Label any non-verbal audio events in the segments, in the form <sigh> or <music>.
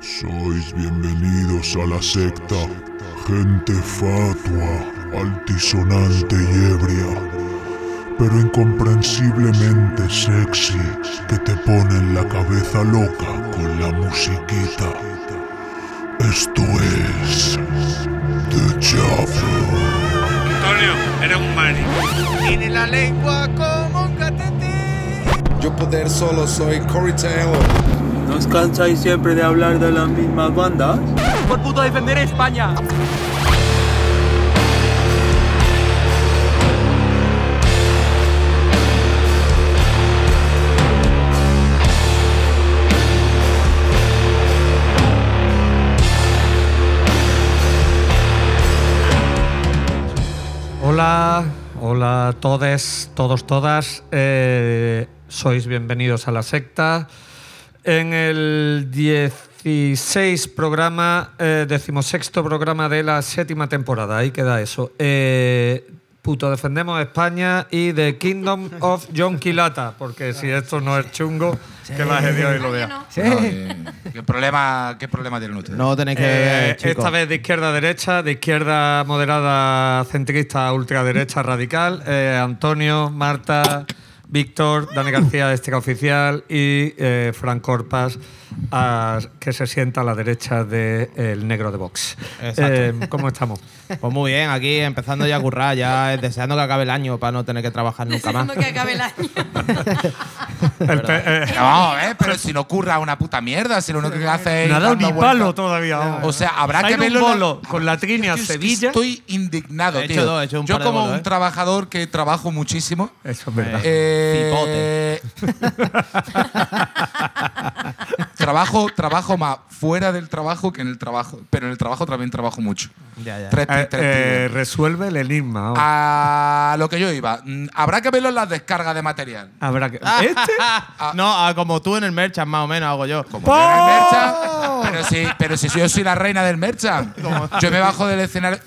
Sois bienvenidos a la secta, gente fatua, altisonante y ebria, pero incomprensiblemente sexy, que te ponen la cabeza loca con la musiquita. Esto es The Chapel. Antonio, eres un mani. Tiene la lengua como un catete. Yo poder solo soy Corey Taylor. ¿No os cansáis siempre de hablar de las mismas bandas? por puto defender España. Hola, hola a todos, todos, todas. Eh, sois bienvenidos a la secta. En el 16 programa, eh, decimosexto programa de la séptima temporada, ahí queda eso. Eh, puto, defendemos España y The Kingdom of John Quilata, porque si esto no es chungo, que la de Dios y lo vea. No, eh, ¿qué, problema, ¿Qué problema tienen ustedes? No tenéis que Eh, esta vez de izquierda a derecha, de izquierda moderada centrista a ultraderecha radical. eh, Antonio, Marta, Víctor, Dani García de Estica Oficial y eh, Fran Corpas, a- que se sienta a la derecha del negro de Vox. Eh, ¿Cómo estamos? Pues muy bien, aquí empezando ya a currar, ya eh, <laughs> deseando que acabe el año para no tener que trabajar nunca más. Deseando que acabe el año. <laughs> El pe- eh, Pero si no ocurra una puta mierda, si lo único que hace es. no dando ni palo todavía. O sea, habrá Ha que un verlo. la- con la Trini a Es que Sevilla. Estoy indignado, He hecho tío. dos, he hecho un Yo, como bolos, un ¿eh? trabajador que trabajo muchísimo. Eso es verdad. eh, <laughs> trabajo, trabajo más fuera del trabajo que en el trabajo. Pero en el trabajo también trabajo mucho. Ya, ya. Tres, Eh, tres eh, resuelve el enigma. A lo que yo iba. Mm, Habrá que verlo en las descargas de material. Habrá que. ¿Este? <laughs> No, ah, como tú en el merchant, más o menos, hago yo. Como yo en el merchant, pero si, pero si yo soy la reina del merchant. <laughs> Yo me bajo del escenario.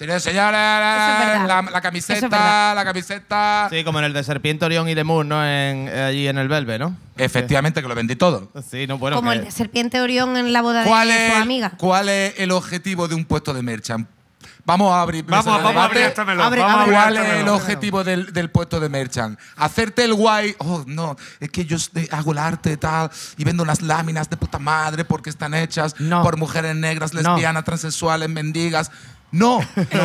Señores, señores, la, la es camiseta, la camiseta. Sí, como en el de Serpiente, Orión y Lemur, ¿no? En, eh, allí en el Belve, ¿no? Efectivamente, que lo vendí todo. Sí, no, bueno. Como que- el de Serpiente Orión en la boda de ¿Cuál su es, amiga. ¿Cuál es el objetivo de un puesto de merchant? Vamos a abrir. Vamos, de a abrir este melón. Abre, vamos a abre. abrir ¿Cuál este es el objetivo del, del puesto de merchant? Hacerte el guay. Oh, no, es que yo este- hago el arte tal y vendo unas láminas de puta madre porque están hechas No. por mujeres negras, No. lesbianas, transexuales, mendigas. <laughs> No,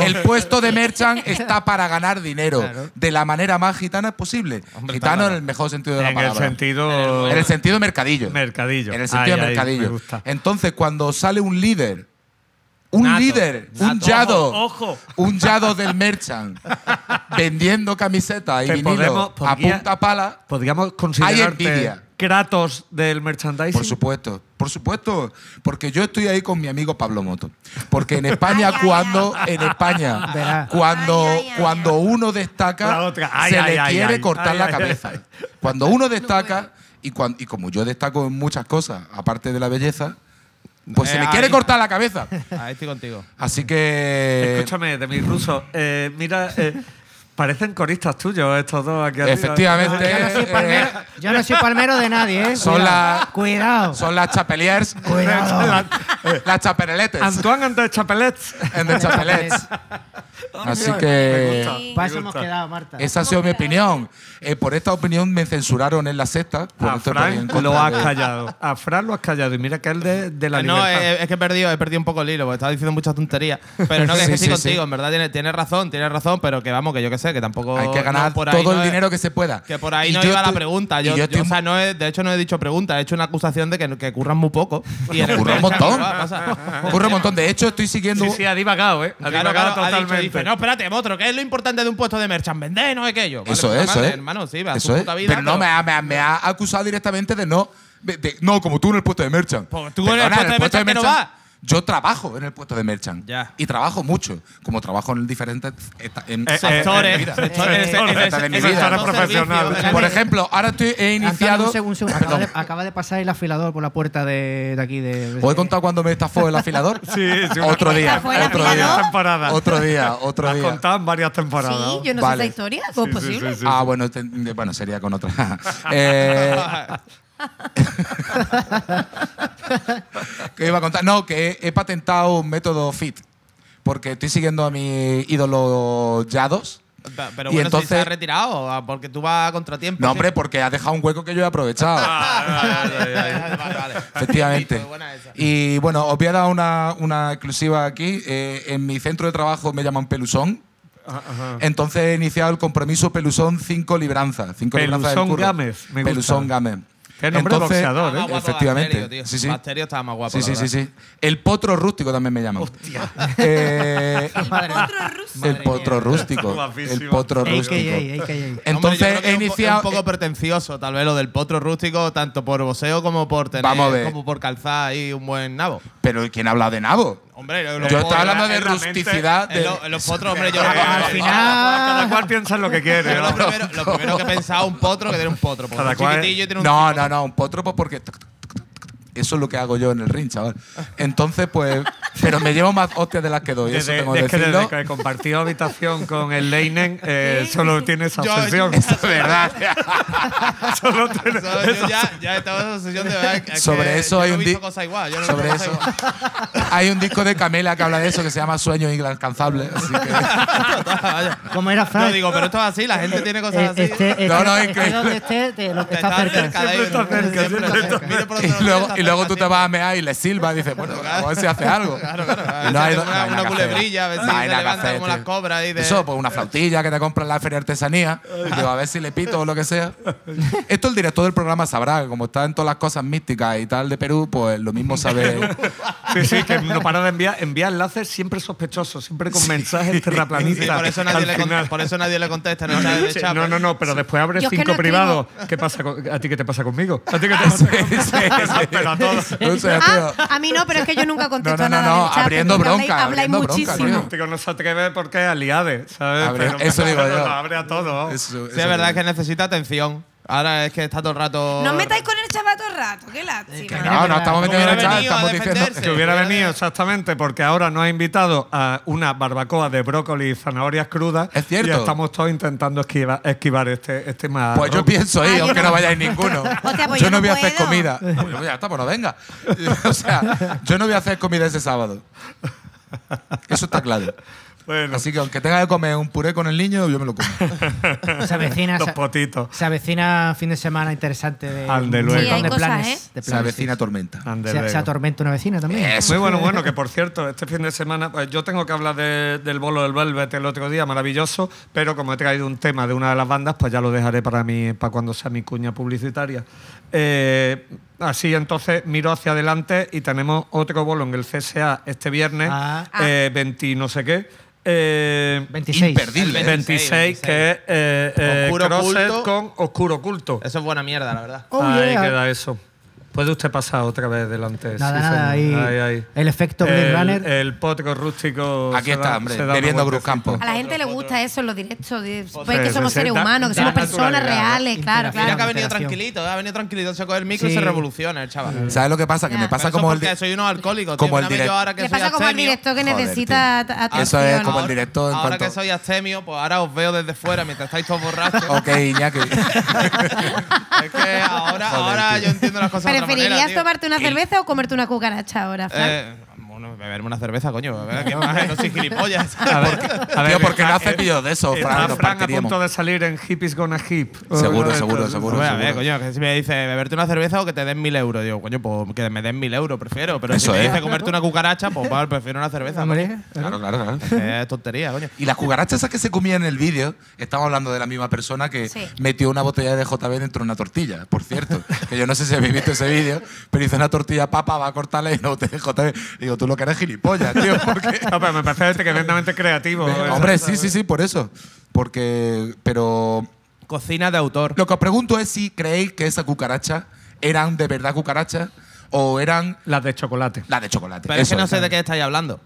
el puesto de merchant está para ganar dinero Claro. de la manera más gitana posible. Hombre, Gitano en el mejor sentido de la En el palabra. sentido. En el sentido mercadillo. Mercadillo. En el sentido Ay, mercadillo. Entonces, cuando sale un líder, un Nato, líder, un nato. yado, Ojo, ojo. un yado del merchant, <laughs> vendiendo camisetas y Que vinilo podemos- a punta pala, Podríamos considerarte envidia. Kratos del merchandising. por supuesto, por supuesto, porque yo estoy ahí con mi amigo Pablo Moto. Porque en España, cuando, en España, cuando, Ay, ay, ay, cuando uno destaca, se ay, le ay, quiere ay. cortar Ay, la ay, cabeza. ay. Cuando uno destaca, y, cuan- y como yo destaco en muchas cosas, aparte de la belleza, pues se Eh, le quiere ahí. cortar la cabeza. Ahí estoy contigo. Así que. Escúchame, de mi ruso. eh, mira, eh, parecen coristas tuyos estos dos aquí arriba. Efectivamente. Yo no soy eh, palmero, yo no soy palmero de nadie, ¿eh? Son Cuidado. la- Cuidado. Son las chapeliers. Cuidado. <laughs> las chapeleletes. Antoine de Chapelets. En de chapelets. Así que. Eso hemos quedado, Marta. Esa ha sido mi opinión. Eh, por esta opinión me censuraron en la sexta. Por A Fran lo has de- callado. A Fran lo has callado. Y mira que él de, de la no, libertad. eh, es que he perdido, he perdido un poco el hilo, porque estaba diciendo muchas tonterías. Pero no, que Sí, estoy sí, contigo, sí. en verdad tienes, tienes razón, tienes razón, pero que vamos, que yo qué sé, que tampoco. Hay que ganar no, por ahí todo no el es- dinero que se pueda. Que por ahí Y no yo iba la pregunta. Yo, yo yo, estoy- o sea, no he- de hecho, no he dicho pregunta, he hecho una acusación de que, que curran muy poco. Y Ocurre <laughs> un merchan montón. Ocurre <laughs> un montón. De hecho, estoy siguiendo. Sí, sí, ha divagado, ¿eh? Ha Claro, divagado claro, ha dicho, totalmente. dice, no, espérate, otro, ¿qué es lo importante de un puesto de merchant? Vender, no es aquello. Vale, Eso eso madre. Hermano, sí, va a Eso su es. puta vida. Pero no me ha, me, ha, me ha acusado directamente de no. de- de- no, como tú en el puesto de merchant. Pues tú en el puesto de merchant que no vas. Yo trabajo en el puesto de merchant. Ya. Y trabajo mucho. Como trabajo en diferentes. en- Eh, Sectores, en sectores, sectores de mi sectores vida. Profesionales. Por ejemplo, ahora estoy, he Antonio, iniciado. un segundo, un segundo. Ah, Acaba, de, acaba de pasar el afilador por la puerta de, de aquí. De, ¿Os he contado cuando me estafó el afilador? <laughs> Sí, sí, Otro día. ¿Estafó el Otro día. temporada. Otro día. Otro día. contado en varias temporadas. Sí, yo no Vale. sé esa historia. ¿Cómo es Sí, sí, posible? sí, sí. Ah, bueno, te- bueno, sería con otra. <laughs> Eh, <laughs> <laughs> que iba a contar. No, que he, he patentado un método fit. Porque estoy siguiendo a mi ídolo Yados. Pero Y bueno, si se entonces- ha retirado, ah, porque tú vas a contratiempo. No, ¿sí? hombre, porque ha dejado un hueco que yo he aprovechado. Vale, vale. <laughs> Efectivamente. <laughs> Y bueno, os voy a dar una, una exclusiva aquí. Eh, en mi centro de trabajo me llaman Pelusón. Entonces he iniciado el compromiso Pelusón 5 libranzas. 5 libranzas del Pelusón. Gámez, me gusta. Pelusón Gámez. Qué nombre Entonces- boxeador, Estaba ¿eh? más guapo Efectivamente. Bacterio, tío. Sí, sí. Bacterio estaba más guapo. Sí, sí, sí, sí. El potro rústico también me llaman. Eh, <laughs> el potro rústico. El potro rústico. Entonces Hombre, yo creo que he es un po- iniciado. Es un poco pretencioso, tal vez, lo del potro rústico, tanto por boxeo como por tener. Vamos a ver. Como por calzar ahí un buen nabo. Pero ¿quién ha hablado de nabo? Hombre, los Yo estaba hablando de rusticidad. En, de- lo- en los potros, hombre, yo. Al final. Cada cual piensa en lo que quiere. Lo, primero, lo primero que he pensado un potro que tiene un potro. Porque Cada es cual- chiquitillo y tiene un No, tipo- no, no, un potro pues porque eso es lo que hago yo en el ring, chaval. Entonces, pues, pero me llevo más hostias de las que doy, eso Desde, tengo que es que decirlo. desde que compartió habitación con el Leinen, eh, solo tiene esa Yo- obsesión. Eso <laughs> es verdad. <laughs> solo tiene Eso, yo ya, ya he estado en esa sesión de verdad, es Sobre que eso hay no un visto di- cosas igual. yo no he Sobre eso. igual. <laughs> Hay un disco de Camela que habla de eso que se llama Sueños Inalcanzables. Así que. ¿Cómo era, Fran? Yo digo, pero esto es así, la gente tiene cosas Eh, así. Este, este, No, no, este increíble. donde esté, te- lo- Está está cerca. cerca Siempre está cerca, siempre está cerca. Mira por Y otro lado, luego, y luego tú te sí. vas a mear y le silbas y dices, bueno, a ver si hace algo. Claro, claro. No hay- una, no culebrilla, a ver si No como las cobras de. Eso, pues una flautilla que te compras en la feria de artesanía. Digo, a ver si le pito o lo que sea. Esto el director del programa sabrá, que como está en todas las cosas místicas y tal de Perú, pues lo mismo sabe. Sí, sí, que no para de enviar, envía enlaces siempre sospechosos, siempre con mensajes Sí, terraplanistas. por, eso nadie al le con- final. por eso nadie le contesta de Sí, no, no, no, pero después abres cinco privados. ¿Qué pasa con- ¿A ti qué te pasa conmigo? ¿A ti qué te <laughs> pasa conmigo? <laughs> A todos. O sea, tío, Ah, a mí no, pero es que yo nunca contesto No, no, no, nada. no, chat, abriendo bronca, Habláis, habláis abriendo bronca, muchísimo. tío. No se atreve porque es aliade, ¿sabes? Abre- Pero- eso digo yo. abre a todo. eso- Sí, eso es verdad que necesita atención. Ahora es que está todo el rato. No os metáis con el chaval todo el rato, qué lástima. No, no estamos metiendo en el a estamos diciendo. Que hubiera venido exactamente porque ahora nos ha invitado a una barbacoa de brócoli y zanahorias crudas. Es cierto. Y estamos todos intentando esquivar, esquivar este, este mal. Pues yo pienso ir, aunque no- vayáis ninguno. <laughs> Hostia, pues yo yo no no voy a hacer puedo. comida. Pues ya está, pues no venga. <laughs> O sea, yo no voy a hacer comida ese sábado. Eso está claro. Bueno, Así que aunque tenga que comer un puré con el niño, yo me lo como. <laughs> Se avecina, los se, potitos. se avecina fin de semana interesante de, Ande un luego. montón Sí, hay de cosas, planes. ¿eh? de Se avecina sí. tormenta. Ande Se, se luego. atormenta una vecina también. Eso. Muy bueno, bueno, que por <laughs> cierto, este fin de semana, pues yo tengo que hablar de- del bolo del Velvet el otro día, maravilloso, pero como he traído un tema de una de las bandas, pues ya lo dejaré para mí, para cuando sea mi cuña publicitaria. Eh, así entonces miro hacia adelante y tenemos otro bolo en el CSA este viernes, Ah. eh, 20 no sé qué. Eh, 26. Imperdible. 26, que es eh, eh, Oscuro con Oscuro Oculto. Eso es buena mierda, la verdad. Oh, Ahí yeah. queda eso. ¿Puede usted pasar otra vez delante? Nada, Sí, nada, señor. ahí el efecto Blade el, Runner. El potro rústico. Aquí está, da- hombre, bebiendo. Cruz Campo. A la gente le gusta eso en los directos. de- Pues Sí, que somos sí, seres da- humanos, que somos personas reales, claro, Interacción. Mira claro. que ha venido tranquilito, ¿eh? ha venido tranquilito, se coge el micro y se revoluciona el chaval. ¿Sabes lo que pasa? Que Ya. me pasa como el. soy unos alcohólicos. como el Mira, direct- yo ahora que Le soy pasa como abstemio- director que necesita tío. atención. Eso es como el Ahora- que soy abstemio, pues ahora os veo desde fuera mientras estáis todos borrachos. Ok, Iñaki. Es que ahora, yo entiendo las cosas manera, ¿Preferirías tomarte una cerveza o comerte una cucaracha ahora, Fran? Eh, bueno, beberme una cerveza, coño. A ver, ¿qué más? No soy gilipollas. <laughs> A ver, a ver, Tío, ¿por qué no haces vídeos de eso, Fran? Fran a punto de salir en Hippies Gonna Hip. Seguro, seguro, seguro. A ver, coño, que si me dice beberte una cerveza o que te den mil euros. Digo, coño, pues que me den mil euros, prefiero. Pero Eso si me es. dice comerte una cucaracha, pues vale, prefiero una cerveza. Hombre, Claro, claro, claro. Es tontería, coño. Y las cucarachas esas que se comían en el vídeo, estamos hablando de la misma persona que Sí. metió una botella de JB dentro de una tortilla, por cierto. <laughs> que yo no sé si habéis visto ese vídeo, pero hizo una tortilla papa, va a cortarla y una botella de JB. Digo, tú lo que eres gilipollas, tío. <laughs> Porque, No, pero me parece tremendamente creativo. hombre, sí, sí, sí, por eso. Porque, pero Cocina de autor. lo que os pregunto es si creéis que esas cucarachas eran de verdad cucarachas o eran Las de chocolate. las de chocolate. Pero es que no sé de qué estáis hablando.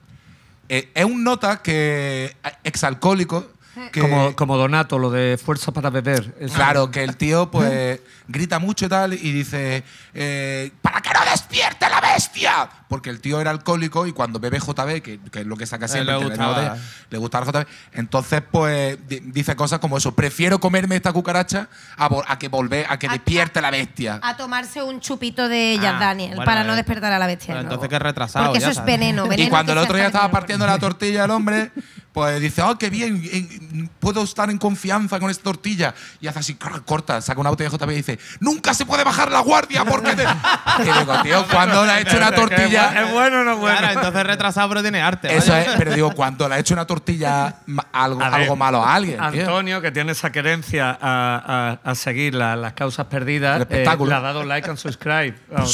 Eh, es un nota que exalcohólico que Como, como Donato, lo de fuerza para beber. Eso. Claro, que el tío pues <laughs> grita mucho y tal y dice eh, ¡Para que no despierte la bestia! porque el tío era alcohólico y cuando bebe JB, que, que es lo que saca siempre, le gustaba. botella, le gustaba JB, entonces pues di- dice cosas como eso, prefiero comerme esta cucaracha a, que volver, a que A- despierte la bestia. A tomarse un chupito de Jack Ah, Daniel bueno, para no eh, despertar a la bestia. Entonces que retrasado. Porque ya eso es veneno, veneno. Y cuando el otro día estaba partiendo la tortilla el hombre, <laughs> pues dice, oh, qué bien, en- puedo estar en confianza con esta tortilla. Y hace así, corta, saca una botella de JB y dice, nunca se puede bajar la guardia porque te... <laughs> y digo, tío, cuando le ha hecho una tortilla... ¿Es bueno o no es bueno? Claro, entonces retrasado, pero tiene arte. Eso es, pero digo, cuando le ha hecho una tortilla algo, A ver, algo malo a alguien, tío. Antonio, que tiene esa querencia a, a- a seguir la- las causas perdidas, eh, le ha dado like and subscribe. <laughs> Vamos,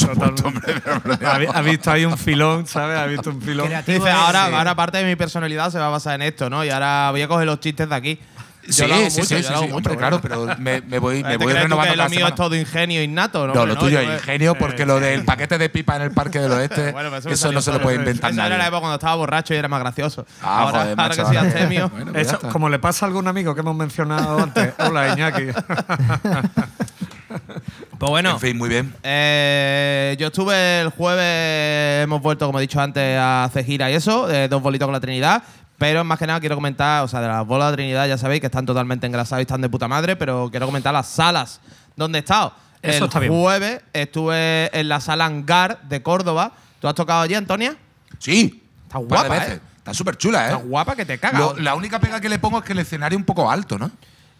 ha, vi- ha visto ahí un filón, ¿sabes? Ha visto un filón. Creativo Dice, ahora, ahora parte de mi personalidad se va a basar en esto, ¿no? Y ahora voy a coger los chistes de aquí. Yo Sí, lo hago sí, mucho, sí, yo sí, lo sí, hago mucho, hombre, bueno. claro, pero me, me voy, me ¿Te voy renovando que cada lo mío semana. es todo ingenio innato, ¿no? No, Hombre, lo tuyo yo- es ingenio porque lo del paquete de pipa en el Parque del Oeste, <laughs> Bueno, pues eso, no se lo puede inventar Eso era la época cuando estaba borracho y era más gracioso. Ah, ahora, joder, ahora macho, que soy astemio. Bueno, pues Eso, como le pasa a algún amigo que hemos mencionado antes. <laughs> Hola, Iñaki. <laughs> Pues bueno, En fin, muy bien. eh, yo estuve el jueves, hemos vuelto, como he dicho antes, a hacer gira y eso, eh, dos bolitos con la Trinidad. Pero más que nada quiero comentar, o sea, de las bolas de Trinidad ya sabéis que están totalmente engrasadas y están de puta madre, pero quiero comentar las salas donde he estado. Eso el está bien. jueves estuve en la sala Hangar de Córdoba. ¿Tú has tocado allí, Antonia? Sí. Está un par de guapa, veces. ¿eh? Está súper chula, ¿eh? Está guapa que te cagas. Lo- la única pega que le pongo es que el escenario es un poco alto, ¿no?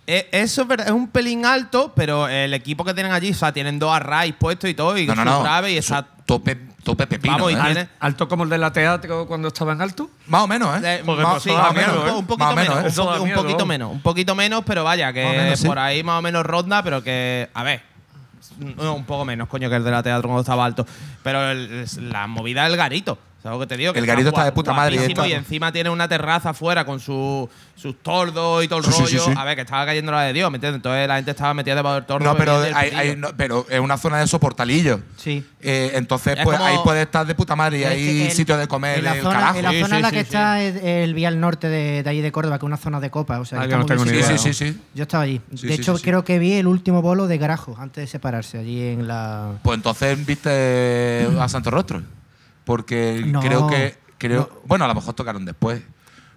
Eh, eso es verdad, es un pelín alto, pero el equipo que tienen allí, o sea, tienen dos arrays puestos y todo, y No, no. grave y Eso, está. tope, tope pepino, Vamos, ¿eh? Al- alto como el de la teatro cuando estaba en alto. Más o menos, ¿eh? Eh, Porque más- sí, más menos, miedo, ¿eh? un poquito Más o menos, menos, ¿eh? un, poquito menos, un poquito menos, pero vaya, que sí. por ahí más o menos ronda, pero que, a ver, no, un poco menos, coño, que el de la teatro cuando estaba alto, pero el- la movida del garito. ¿Sabes lo que te digo? Que El garito está de puta madre y guapísimo está- Y encima tiene una terraza afuera con su- sus tordos y todo el Sí, rollo. sí, sí. A ver, que estaba cayendo la de Dios, ¿me entiendes? Entonces la gente estaba metida debajo del tordo. No, pero, bebiendo el hay, hay- pitillo. no, pero es una zona de soportalillo. Sí. Eh, entonces, Es pues como- ahí puede estar de puta madre y hay el- sitios de comer en la el zona, carajo. en la zona sí, en la que sí. está es el Vial Norte de, de allí de Córdoba, que es una zona de copa. O sea, Ah, que yo no tengo ni bien idea. Sí, sí, sí. Yo estaba allí. De hecho, creo que vi el último bolo de Garajo antes de separarse, allí en la. Pues entonces viste a Santo Rostro. Porque No. creo que. Creo, Bueno, a lo mejor tocaron después.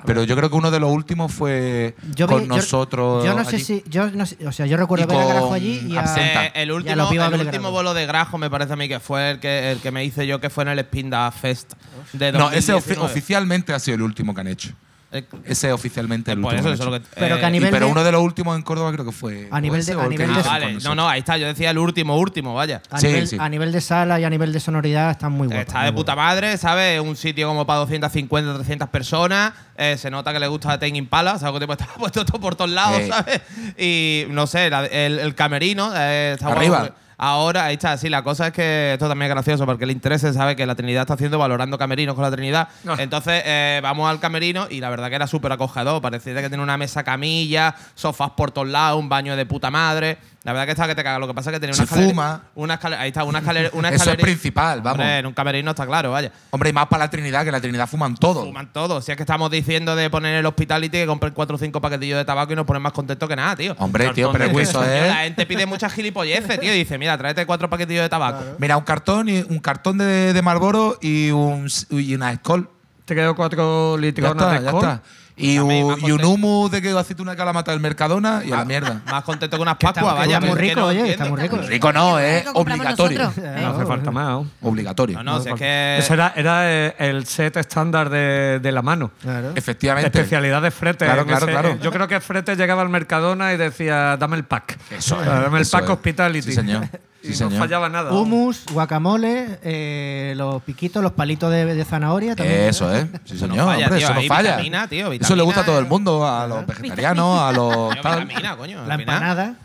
Pero yo creo que uno de los últimos fue Yo con vi- yo- nosotros. Yo no sé si. Yo no sé- o sea, yo recuerdo ver a Garajo con allí y a. Eh, el y a último, los el último bolo de Grajo me parece a mí que fue el que, el que me hice yo, que fue en el Spinda Fest de No, ese ofi- 2019. oficialmente ha sido el último que han hecho. Eh, Ese oficialmente el último. eso, eso es lo hecho. que- Pero que a eh, Y- nivel pero de- uno de los últimos en Córdoba creo que fue. A nivel ese de- a el nivel de- Ah, vale. No, no, ahí está. Yo decía el último, último, vaya. A, Sí, nivel, sí. a nivel de sala y a nivel de sonoridad están muy guapos. Está de puta madre, ¿sabes? Un sitio como para 250, 300 personas. Eh, se nota que le gusta Ten Impala, ¿sabes? Que está puesto todo por todos lados, Eh. ¿sabes? Y no sé, la- el, el camerino eh, está guapo. Ahora, ahí está, sí, la cosa es que esto también es gracioso porque el interés sabe que la Trinidad está haciendo valorando camerinos con la Trinidad. Entonces, eh, vamos al camerino y la verdad que era súper acogedor. Parecía que tiene una mesa camilla, sofás por todos lados, un baño de puta madre. La verdad que está que te caga. Lo que pasa es que tenía una escalera. fuma. Una escalera, ahí está, una <laughs> escalera. Una Eso es principal, vamos. Hombre, en un camerino está claro, vaya. Hombre, y más para la Trinidad, que la Trinidad fuman todo. Fuman todo. Si es que estamos diciendo de poner el hospitality que compren 4 o 5 paquetillos de tabaco y nos ponen más contentos que nada, tío. Hombre, tío, pero eso es. La gente pide muchas gilipolleces, tío. Dice, mira, tráete cuatro paquetillos de tabaco. Mira, un cartón y un cartón de, de Marlboro y, un, y una Skol. Te quedo cuatro está, de ya está. Y, un, y un humus de que aceituna que la mata del Mercadona y a la mierda. Más contento que unas pascuas, vaya. está muy rico, oye, está muy rico. Rico no, es compramos obligatorio. nosotros. No hace falta más. Obligatorio. No, no, si es que. Ese era, era eh, el set estándar de, de la mano. Claro. Efectivamente. Especialidad de Frete. Claro, claro, ese- claro. Yo creo que Frete llegaba al Mercadona y decía, dame el pack. Eso es. Dame el eso pack es. hospitality. Sí, señor. <laughs> y Sí, no señor. fallaba nada. Humus, guacamole, eh, los piquitos, los palitos de, de zanahoria también. Eso es. Sí, Eso no señor. falla, hombre, tío. eso no falla. vitamina, tío, eso le gusta a todo el mundo, a los vegetarianos, <laughs> a los. Tal. vitamina, coño. La empanada.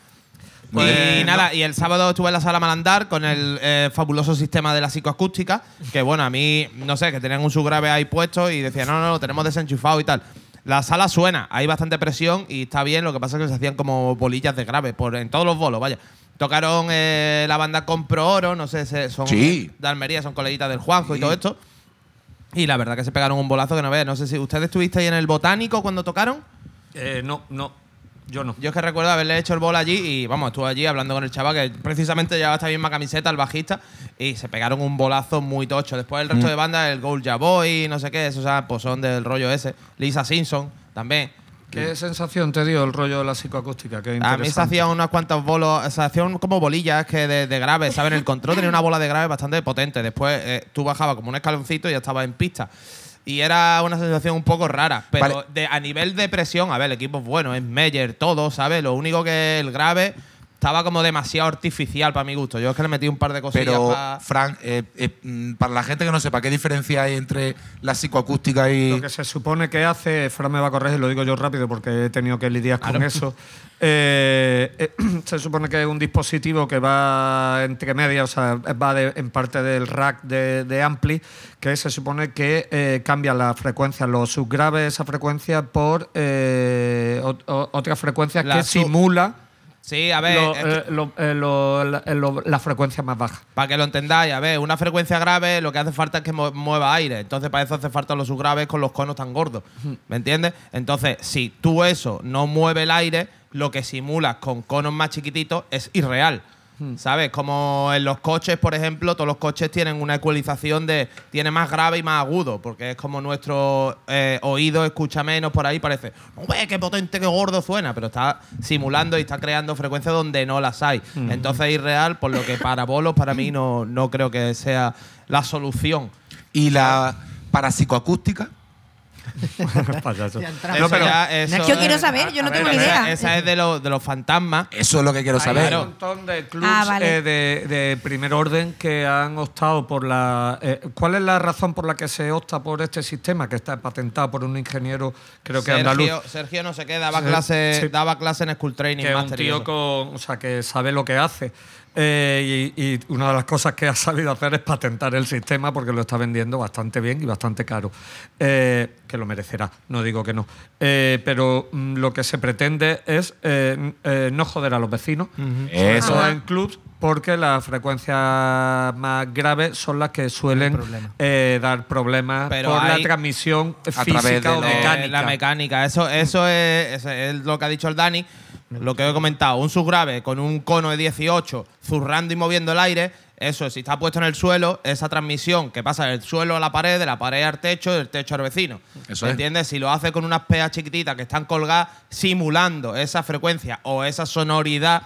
Y nada, y el sábado estuve en la sala Malandar con el eh, fabuloso sistema de la psicoacústica, que bueno, a mí, no sé, que tenían un subgrave ahí puesto y decían, no, no, lo tenemos desenchufado y tal. La sala suena, hay bastante presión y está bien, lo que pasa es que se hacían como bolillas de grave por, en todos los bolos, vaya. Tocaron eh, la banda Compro Oro, no sé, son Sí. de Almería, son coleguitas del Juanjo y todo esto. Y la verdad que se pegaron un bolazo que no veas. No sé si ustedes estuvisteis en el Botánico cuando tocaron. Eh, no, no. Yo no. Yo es que recuerdo haberle hecho el bol allí y vamos, estuve allí hablando con el chaval que precisamente llevaba esta misma camiseta, el bajista, y se pegaron un bolazo muy tocho. Después el resto de bandas, el Gold Ya Boy, no sé qué, esos o sea, pues son del rollo ese. Lisa Simpson también. ¿Qué sensación te dio el rollo de la psicoacústica? Qué A mí se hacían unos cuantos bolos, se hacían como bolillas que de, de grave, ¿sabes? En el control tenía una bola de grave bastante potente. Después eh, tú bajabas como un escaloncito y ya estabas en pista. Y era una sensación un poco rara. Pero Vale. de, a nivel de presión, a ver, el equipo es bueno, es Meyer, todo, ¿sabes? Lo único que el grave estaba como demasiado artificial para mi gusto. Yo es que le metí un par de cosillas Pero, pa- Fran, eh, eh, mm, para la gente que no sepa, ¿qué diferencia hay entre la psicoacústica y. Lo que se supone que hace, Fran me va a corregir, lo digo yo rápido porque he tenido que lidiar con Claro. eso. Eh, eh, <clears throat> se supone que es un dispositivo que va entre medias, o sea, va de- en parte del rack de, de Ampli, que se supone que eh, cambia la frecuencia, los subgraves, esa frecuencia, por eh, otras frecuencias que simula Sí, a ver, lo- es que- eh, lo- eh, lo- la, frecuencia más baja. Para que lo entendáis, a ver, una frecuencia grave lo que hace falta es que mu- mueva aire. Entonces, para eso hace falta los subgraves con los conos tan gordos. ¿Me entiendes? Entonces, si tú eso no mueve el aire, lo que simulas con conos más chiquititos es irreal. ¿Sabes? Como en los coches, por ejemplo, todos los coches tienen una ecualización de. Tiene más grave y más agudo, porque es como nuestro eh, oído escucha menos por ahí, parece. No ve qué potente, qué gordo suena, pero está simulando y está creando frecuencias donde no las hay. Entonces, es irreal, por lo que para bolos, para mí, no, no creo que sea la solución. y la parapsicoacústica? <laughs> Payaso. No, pero- ya- eso Yo quiero es- saber, yo no tengo ni idea. Esa es de, los de los fantasmas. Eso es lo que quiero Hay saber. un montón de clubs Ah, vale. eh, de, de primer orden que han optado por la. eh, ¿Cuál es la razón por la que se opta por este sistema que está patentado por un ingeniero, creo que Sergio, andaluz? Sergio no sé qué, daba Sí, clase, sí. daba clase en School Training que es un tío con, o sea, que sabe lo que hace. Eh, y, y una de las cosas que ha sabido hacer es patentar el sistema porque lo está vendiendo bastante bien y bastante caro. Eh, que lo merecerá, no digo que no. Eh, pero mm, lo que se pretende es eh, eh, no joder a los vecinos, sobre Eso. todo en clubs, porque las frecuencias más graves son las que suelen problema. eh, dar problemas Pero por la transmisión física o mecánica. La mecánica. Eso, eso es, eso es lo que ha dicho el Dani. Lo que he comentado, un subgrave con un cono de 18 zurrando y moviendo el aire, eso, si está puesto en el suelo, esa transmisión que pasa del suelo a la pared, de la pared al techo, del techo al vecino. Eso ¿Me es. ¿Entiendes? Si lo hace con unas peas chiquititas que están colgadas, simulando esa frecuencia o esa sonoridad,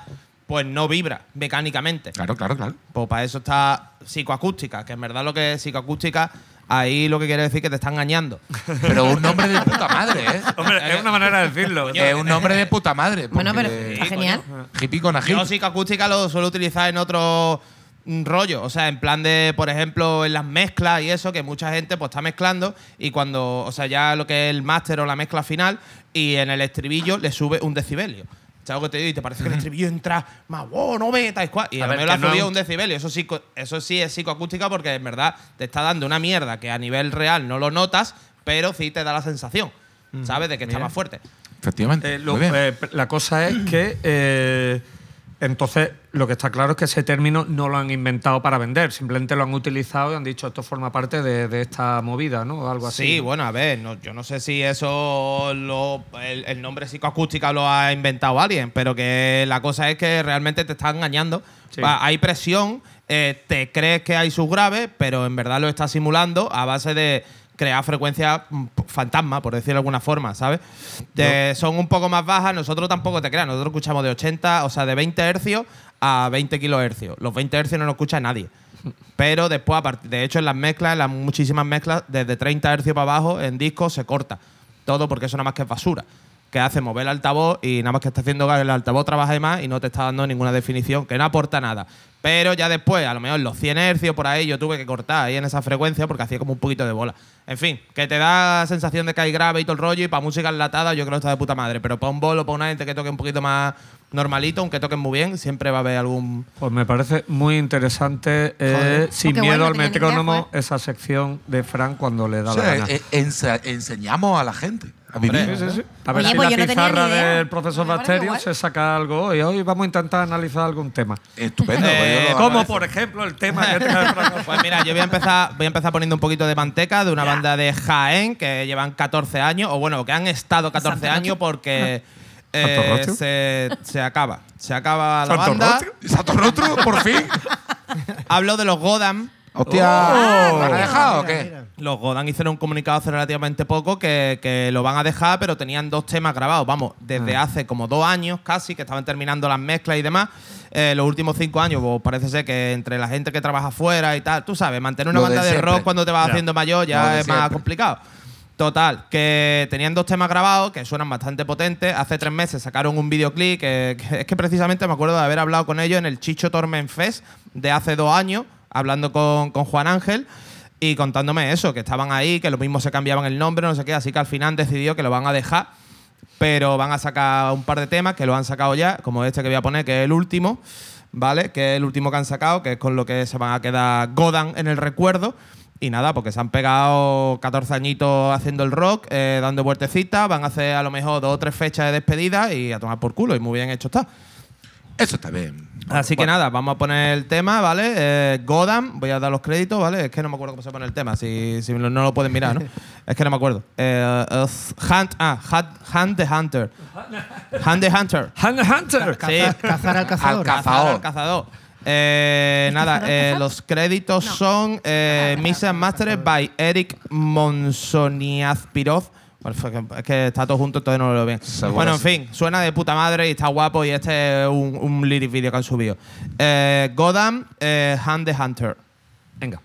pues no vibra mecánicamente. Claro, claro, claro. Pues para eso está psicoacústica, que en verdad lo que es psicoacústica, ahí lo que quiere decir que te está engañando. <laughs> Pero un nombre de puta madre, ¿eh? Hombre, es una manera de decirlo. Es un nombre de puta madre. Bueno, pero está genial. Hippie con ají. Yo psicoacústica lo suelo utilizar en otro mm, rollo, o sea, en plan de, por ejemplo, en las mezclas y eso, que mucha gente pues está mezclando y cuando, o sea, ya lo que es el máster o la mezcla final y en el estribillo le sube un decibelio. ¿Sabes lo que te digo? Y te parece que el estribillo entra más, wow, no me tal cual. Y A a, ver, lo ha no subido un- un decibelio. Eso sí, eso sí es psicoacústica porque en verdad te está dando una mierda que a nivel real no lo notas, pero sí te da la sensación, ¿sabes? De que está más fuerte. Efectivamente. Eh, lo- Muy bien. eh, la cosa es que eh, entonces lo que está claro es que ese término no lo han inventado para vender, simplemente lo han utilizado y han dicho esto forma parte de, de esta movida, ¿no? O algo así. Sí, bueno, a ver, no- yo no sé si eso lo, el, el nombre psicoacústica lo ha inventado alguien, pero que la cosa es que realmente te está engañando. Sí. Va, hay presión, eh, te crees que hay subgrave, pero en verdad lo estás simulando a base de crear frecuencias mm, fantasma, por decirlo de alguna forma, ¿sabes? Son un poco más bajas, nosotros tampoco te creas, nosotros escuchamos de 80, o sea, de 20 hercios a 20 kilohercios. Los 20 hercios no lo escucha nadie. Pero después, de hecho, en las mezclas, en las muchísimas mezclas, desde 30 hercios para abajo, en discos se corta. Todo porque eso nada más que es basura. Que hace mover el altavoz y nada más que está haciendo que el altavoz trabaje más y no te está dando ninguna definición, que no aporta nada. Pero ya después, a lo mejor los 100 hercios por ahí, yo tuve que cortar ahí en esa frecuencia porque hacía como un poquito de bola. En fin, que te da sensación de que hay grave y todo el rollo y para música enlatada yo creo que está de puta madre. Pero para un bolo, para una gente que toque un poquito más normalito, aunque toquen muy bien, siempre va a haber algún Pues me parece muy interesante, eh, sin miedo bueno, al idea, metrónomo, esa sección de Fran cuando le da O sea, la gana. eh, enseñamos a la gente a vivir. Sí, sí, sí. A ver Oye, si pues la yo no tenía ni pizarra idea. del profesor Me parece Bacterio guay. se saca algo hoy. Hoy vamos a intentar analizar algún tema. Estupendo. Eh, pues yo lo Como agradezco. por ejemplo el tema que trae. <laughs> Pues mira, yo voy a empezar, voy a empezar poniendo un poquito de manteca de una banda de Jaén que llevan 14 años, o bueno, que han estado 14 años porque <laughs> eh, ¿Santo Rostro? se, se acaba. Se acaba la ¿Santo banda. Rostro? ¿Santo Rostro? ¿Por fin? <laughs> Hablo de los Godam. Hostia. ¿Lo han dejado o qué? Los Godam hicieron un comunicado hace relativamente poco que, que lo van a dejar, pero tenían dos temas grabados. Vamos, desde Ah. hace como dos años casi, que estaban terminando las mezclas y demás. Eh, los últimos cinco años, pues parece ser que entre la gente que trabaja fuera y tal, tú sabes, mantener una Lo banda de rock cuando te vas Ya. haciendo mayor ya es más complicado. Total, que tenían dos temas grabados que suenan bastante potentes. Hace tres meses sacaron un videoclip que, que es que precisamente me acuerdo de haber hablado con ellos en el Chicho Torment Fest de hace dos años, hablando con, con Juan Ángel y contándome eso, que estaban ahí, que lo mismo se cambiaban el nombre, no sé qué. Así que al final decidió que lo van a dejar, pero van a sacar un par de temas que lo han sacado ya, como este que voy a poner, que es el último, ¿vale? Que es el último que han sacado, que es con lo que se van a quedar Godan en el recuerdo. Y nada, porque se han pegado 14 añitos haciendo el rock, eh, dando vueltecitas, van a hacer a lo mejor dos o tres fechas de despedida y a tomar por culo, y muy bien hecho está. Eso está bien. Así que nada, vamos a poner el tema, ¿vale? Eh, Godam, voy a dar los créditos, ¿vale? Es que no me acuerdo cómo se pone el tema, si, si no lo pueden mirar, ¿no? <laughs> es que no me acuerdo. Eh, Hunt, ah, Hunt, Hunt the Hunter. Hunt the Hunter. <laughs> Hunt Hunter. Sí. Cazar, al cazador. Al Cazador, cazador. al cazador. Eh, nada, eh, los <laughs> créditos son eh, Mix and Mastered by Eric Monsoniazpirov. Es que está todo junto, entonces no lo veo bien. Seguro Bueno, en fin, suena de puta madre y está guapo y este es un, un lyric video que han subido. Eh, Godam, eh, Hunt the Hunter. Venga.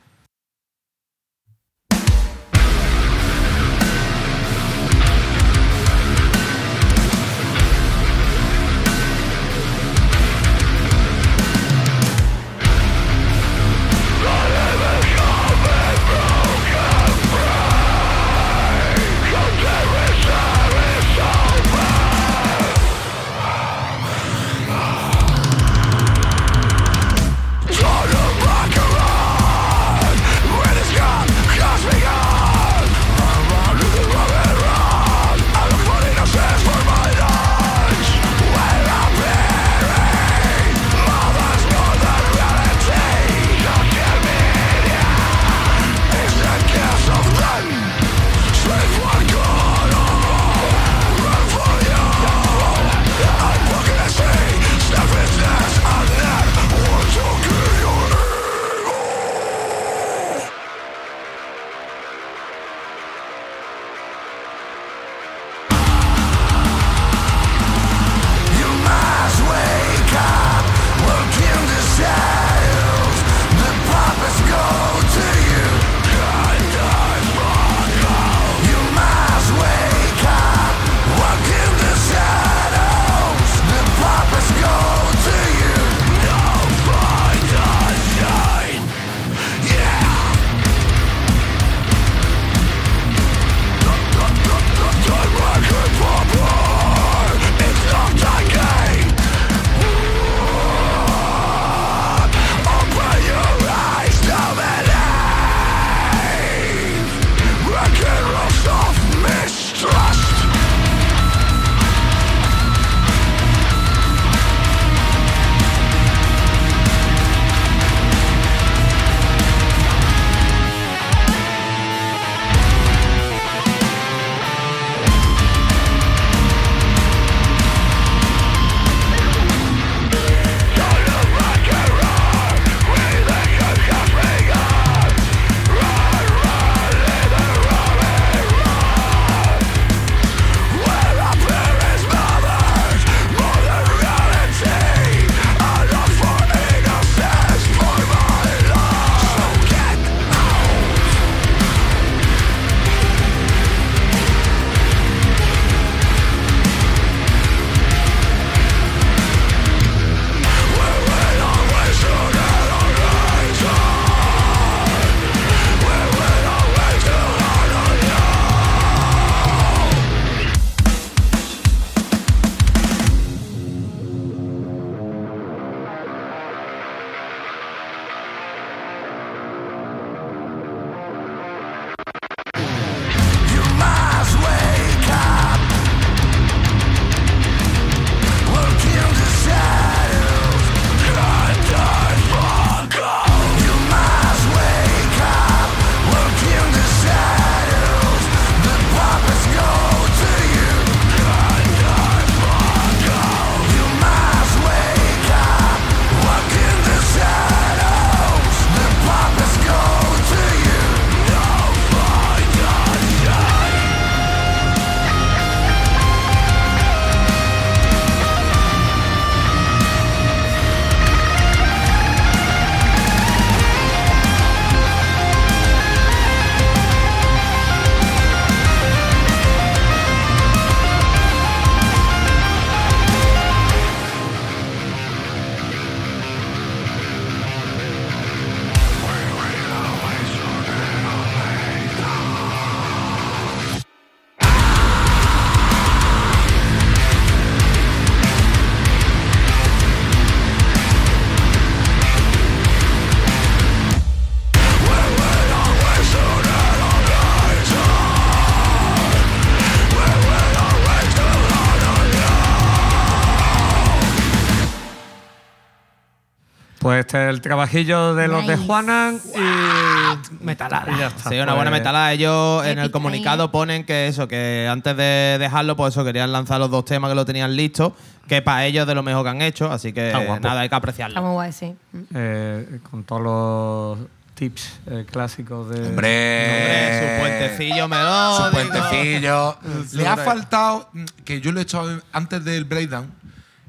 Pues este es el trabajillo de los de. Juanan y. Metalada. y ya está. Sí, una buena Pues, metalada. Ellos en el Épica, comunicado ¿eh? ponen que eso, que antes de dejarlo, pues eso, querían lanzar los dos temas que lo tenían listos, que para ellos es de lo mejor que han hecho, así que Está nada, hay que Está apreciarlo. muy guay, sí. eh, con todos los tips eh, clásicos de. Hombre, Hombre, su puentecillo Su melódico. puentecillo. Le ha faltado, mm, que yo lo he hecho antes del breakdown,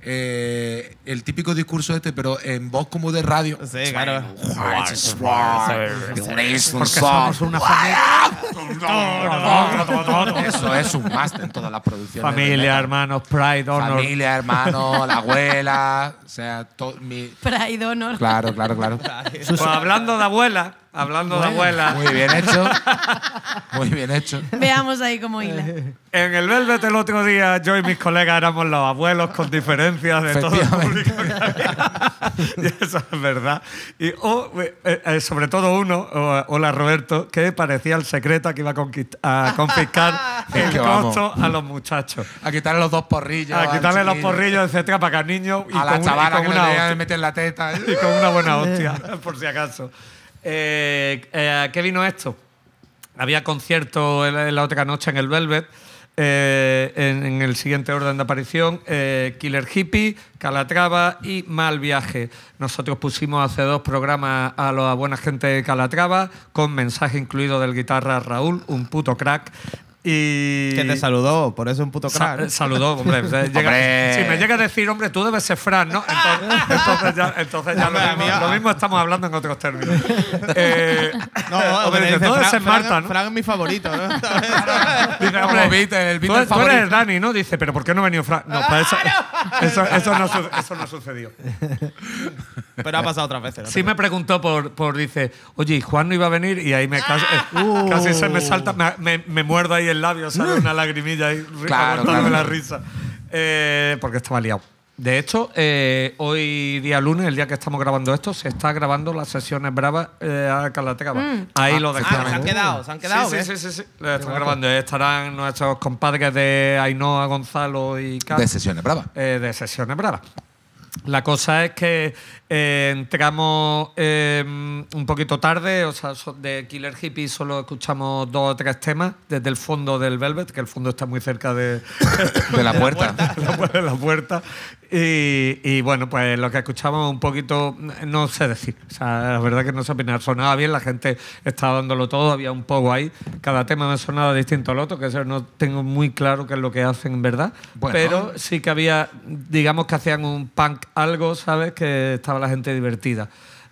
eh, el típico discurso este, pero en voz como de radio. Sí, claro. Porque somos una familia. Eso es un máster en todas las producciones. Familia, hermanos, Pride, Honor. Familia, hermano, la abuela. O sea, mi. Pride Honor. Claro, claro, claro. Pues hablando de abuela, hablando de abuela. Muy bien hecho. Muy bien hecho. Veamos ahí cómo hila. En el Velvet el otro día, yo y mis colegas éramos los abuelos con diferencias de todo el público que había. <laughs> Y eso es verdad. Y o, eh, eh, sobre todo uno, o- hola Roberto, que parecía el secreta que iba a, a confiscar <laughs> Es el que vamos. costo a los muchachos. A quitarle los dos porrillos. A quitarle los porrillos, etcétera, para que al niño y A con, la un- y chavala con que le una que hostia. meter la teta. y con una buena <laughs> hostia, por si acaso. Eh, eh, ¿A qué vino esto? Había concierto la otra noche en el Velvet. eh, en, el siguiente orden de aparición, Killer Hippie, Calatrava y Mal Viaje. Nosotros pusimos hace dos programas a la buena gente de Calatrava, con mensaje incluido del guitarra Raúl, un puto crack. Y Que te saludó, por eso un puto Sa- crack. saludó, hombre. O sea, <laughs> llega- Hombre. Si me llega a decir, hombre, tú debes ser Fran, ¿no? Entonces, entonces ya, entonces ya lo, mismo, lo mismo estamos hablando en otros términos. <laughs> Eh, No, hombre, dice, tú debes ser ¿no? Fran es mi favorito, ¿no? <laughs> Dice, hombre, Beatle, el tú, Beatle tú eres. Dani, ¿no? Dice, pero ¿por qué no ha venido Fran? No, para eso, eso, eso, no, su- eso no sucedió. Pero ha pasado otras veces. ¿no? Sí me preguntó por, por, dice, oye, ¿y Juan no iba a venir y ahí me casi, eh, <laughs> casi se me salta, me, me, me muerdo ahí el labio, sale <laughs> una lagrimilla ahí, Claro, claro. la risa. Eh, porque estaba liado. De hecho, eh, hoy día lunes, el día que estamos grabando esto, se está grabando las sesiones bravas eh, a Calatrava. Ahí lo Ah, dejamos. se han quedado, se han quedado. Sí, sí, sí, sí, sí. Lo están grabando. Estarán nuestros compadres de Ainhoa, Gonzalo y Kat, De sesiones, brava. eh, de sesiones bravas. La cosa es que eh, entramos eh, un poquito tarde, o sea, de Killer Hippie solo escuchamos dos o tres temas desde el fondo del Velvet, que el fondo está muy cerca de, De la puerta. <laughs> la, pu- la puerta. Y, y, bueno, pues lo que escuchamos un poquito, no sé decir. O sea, la verdad que no sé opinar. Sonaba bien, la gente estaba dándolo todo, había un poco ahí. Cada tema me sonaba distinto al otro, que eso no tengo muy claro qué es lo que hacen en verdad. Bueno. Pero sí que había, digamos que hacían un punk algo, ¿sabes? Que estaba la gente divertida.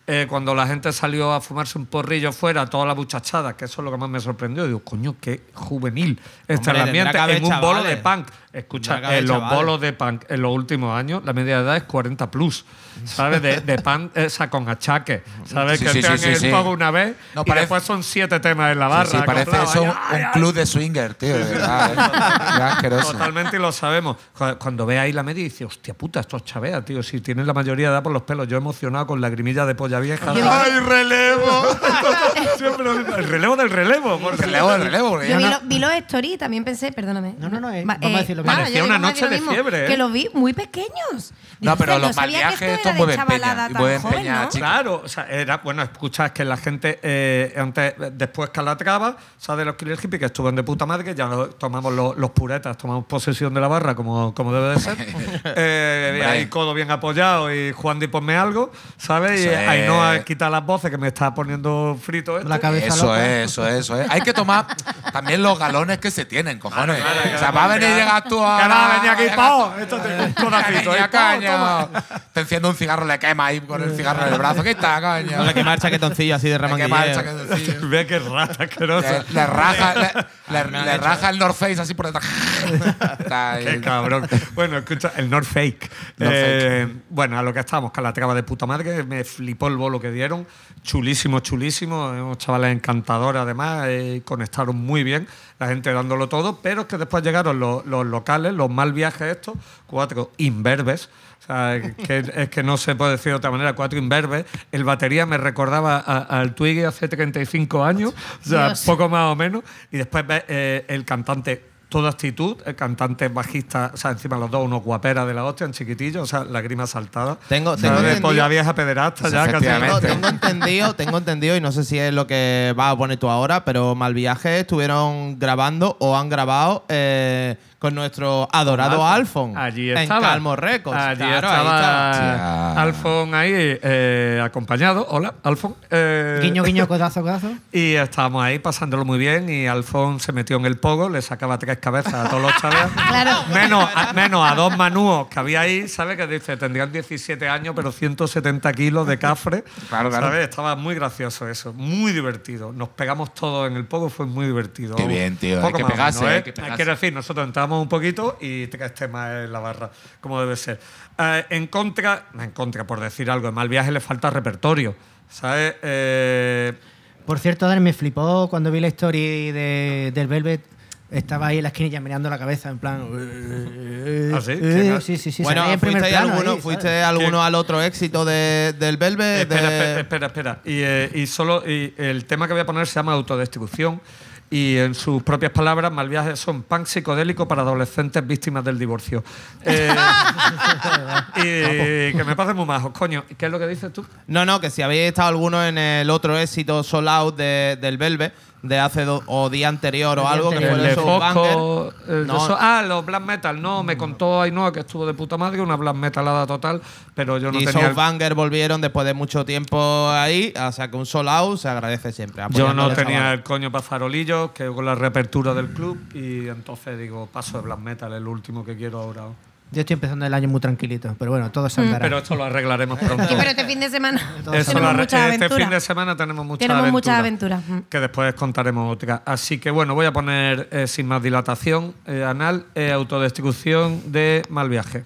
Eh, cuando la gente salió a fumarse un porrillo fuera, toda la muchachada, que eso es lo que más me sorprendió, digo, coño, qué juvenil este Hombre, el ambiente en un bolo de punk. Escucha, en los chavales. bolos de punk en los últimos años, la media de edad es 40 plus, ¿sabes? De, de punk esa con achaque, ¿sabes? Sí, que sí, entran sí, en sí, el sí. pog una vez No, y parece- después son siete temas en la barra. Sí, sí, parece eso un, Ay, ay, un club de swinger, tío. De verdad, ¿eh? <laughs> Qué asqueroso. Totalmente y lo sabemos. Cu- Cuando ve ahí la media y dice, hostia puta, esto es chavea, tío. Si tienes la mayoría de edad por los pelos. Yo emocionado con lagrimilla de polla vieja. ¡Ay, relevo! <laughs> Siempre lo. El relevo del relevo. porque- Relevo, el relevo. Yo vi, no- lo- vi los stories y también pensé, perdóname. No, no, no, eh, Va- vamos a decir lo mismo. Parecía una noche lo de fiebre, ¿eh? Que los vi muy pequeños. No, pero "Hostia, los esto viajes, era esto de mueven peña, y mueven ¿no? Claro, o sea, era, bueno, escuchas que la gente eh, antes, después Calatrava, ¿sabes? De los Killer Hippie que estuvieron de puta madre, que ya lo- tomamos los, los puretas, tomamos posesión de la barra como, como debe de ser. <laughs> eh, y ahí codo bien apoyado y Juan Di ponme algo, ¿sabes? Y ahí no es. quita las voces que me está poniendo frito esto. La cabeza Eso loca. es, eso es, eso es. Hay que tomar también los galones que se tienen, cojones. Claro, claro, o sea, va a venir llegar tú a. Que nada, venía aquí, <laughs> pao. Esto te Caña, ahí, pao, caña. Te enciende un cigarro, le quema ahí con el cigarro en el brazo. ¿Qué está, coño? No le quemar chaquetoncillo así de Le quema el remanguilleo. chaquetoncillo. <laughs> Ve que rata asquerosa. Le, le raja, le, le- le raja el North Face así por detrás. Está <laughs> ahí. Qué cabrón. Bueno, escucha, el North Fake. North Eh, Bueno, a lo que estábamos, Calatrava de puta madre, me flipó el bolo que dieron. Chulísimo, chulísimo. Unos chavales encantadores, además, eh, conectaron muy bien, la gente dándolo todo, pero es que después llegaron los, los locales, los mal viajes estos, cuatro imberbes. O sea, que, es que no se puede decir de otra manera, cuatro imberbes. El batería me recordaba al Twiggy hace 35 años, o sea, Dios. poco más o menos. Y después eh, el cantante toda actitud, el cantante bajista, o sea, encima los dos, unos guaperas de la hostia, en chiquitillo, o sea, lágrimas saltadas. Tengo- tengo de entendido- polla vieja pederasta, ya casi. Tengo, tengo entendido, tengo entendido, y no sé si es lo que vas a poner tú ahora, pero Malviaje estuvieron grabando o han grabado eh, con nuestro adorado Alfon. Alfon. Allí en estaba. Calmo Records. Allí Claro, ahí estaba. Alfon ahí eh, acompañado. Hola, Alfon. Eh, Guiño, guiño, codazo, codazo. <laughs> Y estábamos ahí pasándolo muy bien y Alfon se metió en el pogo, le sacaba tres cabezas a todos los chavales. <laughs> Claro. Menos a, menos a dos manúos que había ahí, ¿sabes? Que dice, tendrían 17 años, pero 170 kilos de cafre. <laughs> Claro, claro. ¿Sabes? Estaba muy gracioso eso, muy divertido. Nos pegamos todos en el pogo, fue muy divertido. Qué bien, tío, hay que más o pegarse, menos, hay ¿eh? que pegarse. Quiero decir, nosotros entramos un poquito y tres temas en la barra, como debe ser. Eh, en contra, en contra, por decir algo, en mal viaje le falta repertorio. ¿Sabes? Eh, Por cierto, Dani, me flipó cuando vi la story de, del Velvet. Estaba ahí en la esquinilla mirando la cabeza, en plan. ¿Ah, sí? eh, sí, sí, sí. bueno, ¿fuiste, plano alguno, ahí, fuiste alguno al otro éxito de- del Velvet? espera, de- espera, espera, espera. Y, eh, y solo y el tema que voy a poner se llama autodestrucción. Y en sus propias palabras, Malviaje son pan psicodélico para adolescentes víctimas del divorcio. <laughs> Eh, y que me parece muy majos, coño. ¿Qué es lo que dices tú? No, no, que si habéis estado alguno en el otro éxito Sold Out de- del Velvet, de hace do- o día anterior o El algo, que fue El el de Banger. el de No. So- ah, los Black Metal. No, me contó Ainhoa que estuvo de puta madre, una Black Metalada total, pero yo no y tenía. El- Banger volvieron después de mucho tiempo ahí, o sea que un Sold Out se agradece siempre. Yo no tenía el coño para farolillos, que con la reapertura del club, y entonces digo, paso de Black Metal, es lo último que quiero ahora. Yo estoy empezando el año muy tranquilito, pero bueno, todo se andará. Pero esto lo arreglaremos pronto. Sí, pero este fin de semana Eso tenemos este aventuras. fin de semana tenemos muchas Tenemos aventuras. muchas aventuras. Mm. Que después contaremos otra. Así que bueno, voy a poner eh, sin más dilatación, eh, anal, eh, autodestrucción de mal viaje.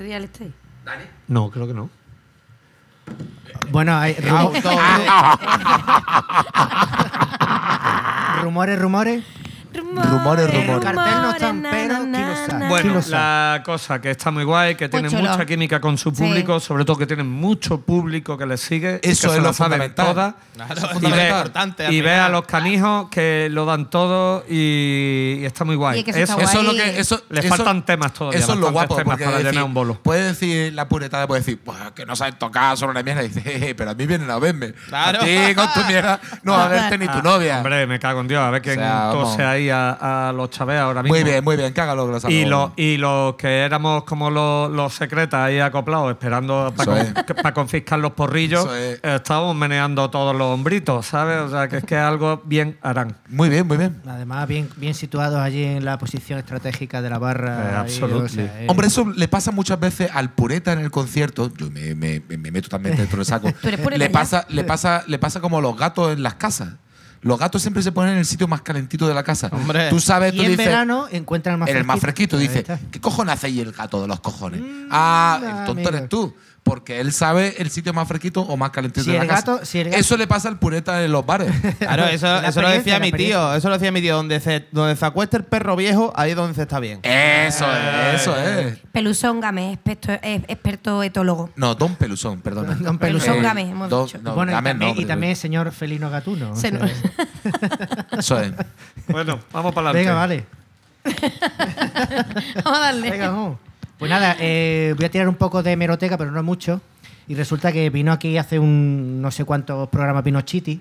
Real estate? No, creo que no. Bueno, hay rumo- rumores, <laughs> rumores. Rumores, El rumores. cartel no Bueno, ¿Quién lo sabe? la cosa que está muy guay, que tiene mucha química con su Sí. público, sobre todo que tiene mucho público que le sigue. y Eso que se es la lo saben fundamental. todas. Claro, Eso es es Y fundamental. ve, importante. al y ve final. a los canijos que lo dan todo y, y está muy guay. Y que eso está Eso es lo guay. que. Eso, Le eso- faltan temas todavía. Eso es lo bastantes guapo, temas porque para decir, llenar un bolo. puede decir la puretada, puede decir, pues que no saben tocar sobre una mierda. Y dice, "Jeje, pero a mí vienen a verme. Claro. A ti con tu mierda no va a verte ni tu novia. Hombre, me cago en Dios. A ver quién O sea, vamos. tose ahí a, a los chavés ahora mismo. muy bien, muy bien, cágalo. que lo Y, salgo. lo- y los que éramos como los, los secretas ahí acoplados, esperando para confiscar los porrillos, es. estábamos meneando todos los hombritos, ¿sabes? O sea, que es que algo bien harán. Muy bien, muy bien. Además, bien, bien situados allí en la posición estratégica de la barra. Eh, absolutely. eh, Hombre, eso le pasa muchas veces al pureta en el concierto. Yo me, me- me- me meto también dentro del saco. <laughs> Le pasa, le pasa, le pasa como a los gatos en las casas. Los gatos siempre se ponen en el sitio más calentito de la casa. Hombre. Tú sabes, y tú en dices. verano encuentran el más en el más fresquito Ahí dice, está. ¿qué cojones hacéis el gato de los cojones? ah, anda, el tonto eres tú. Porque él sabe el sitio más fresquito o más calentito Si de la el casa. gato- si el gato- Eso le pasa al pureta en los bares. <laughs> Claro, eso, lo decía mi tío. Eso lo decía mi tío. Donde se, donde se acuesta el perro viejo, ahí es donde se está bien. eso es, eso es. Pelusón Game, experto, es experto etólogo. No, Don Peluzón, perdona. Don Peluzón. Eh, Game, hemos Don- dicho. no, bueno, y Game no, también, y hombre. también el señor Felino Gatuno. Se nos- <laughs> Eso es. Bueno, vamos para adelante. Venga, vale. <laughs> Vamos a darle. Venga, vamos. Pues nada, eh, voy a tirar un poco de hemeroteca, pero no mucho. Y resulta que vino aquí hace un no sé cuántos programas vino Chiti.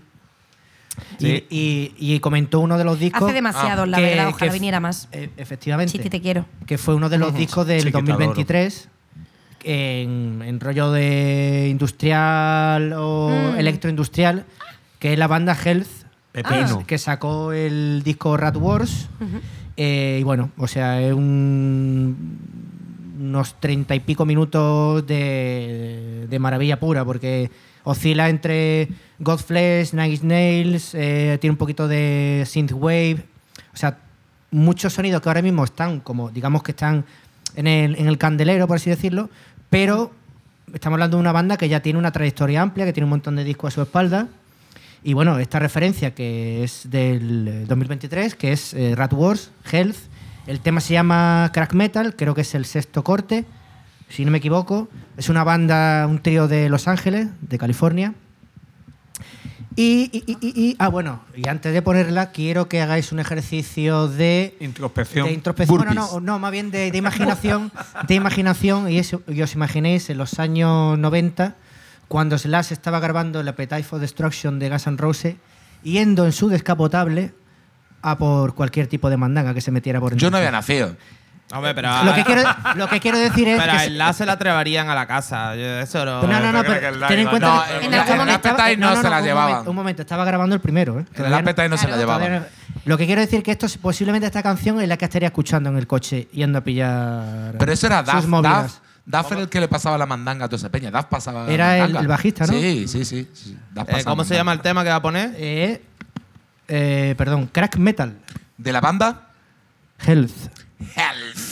Sí. Y, y- y comentó uno de los discos. Hace demasiado, la que- verdad. Ojalá viniera más. eh, efectivamente. Chiti, te quiero. que fue uno de los discos del Chiquita 2023 en, en rollo de industrial o Mm. electroindustrial, que es la banda Health, Pepino. que sacó el disco Rat Wars. Eh, y bueno, o sea, es un- unos treinta y pico minutos de, de maravilla pura, porque oscila entre Godflesh, Inch Nails, eh, tiene un poquito de synthwave, o sea, muchos sonidos que ahora mismo están como, digamos que están en el, en el candelero, por así decirlo, pero estamos hablando de una banda que ya tiene una trayectoria amplia, que tiene un montón de discos a su espalda. Y bueno, esta referencia que es del eh, 2023, que es eh, Rat Wars, Health, el tema se llama Crack Metal, creo que es el sexto corte, si no me equivoco. Es una banda, un trío de Los Ángeles, de California. Y, y- y- y- y- ah, bueno, y antes de ponerla, quiero que hagáis un ejercicio de Introspección. de introspección. Bueno, no, no, más bien de, de imaginación. de imaginación. Y, eso, y os imaginéis en los años 90, cuando Slash estaba grabando el Appetite for Destruction de Guns N' Roses, yendo en su descapotable a por cualquier tipo de mandanga que se metiera por Yo no había nacido. Hombre, pero. Lo que quiero, lo que quiero decir es Pero que. el se la atreverían a la casa. Yo- Eso no. no, no, no, pero ten en cuenta No, que- en el estaba- Appetite estaba- no se la un llevaban. momento, un momento, estaba grabando el primero. ¿eh? En el no- Appetite no se la llevaban. no- Lo que quiero decir que esto posiblemente esta canción es la que estaría escuchando en el coche yendo a pillar. Pero eso era. Duff, Duff era el que le pasaba la mandanga a toda esa peña. Duff pasaba. Era el- bajista, ¿no? Sí, sí, sí. sí. Duff Eh, ¿Cómo se llama el tema que va a poner? Eh, eh, perdón, Crack Metal. ¿De la banda? Health. Health.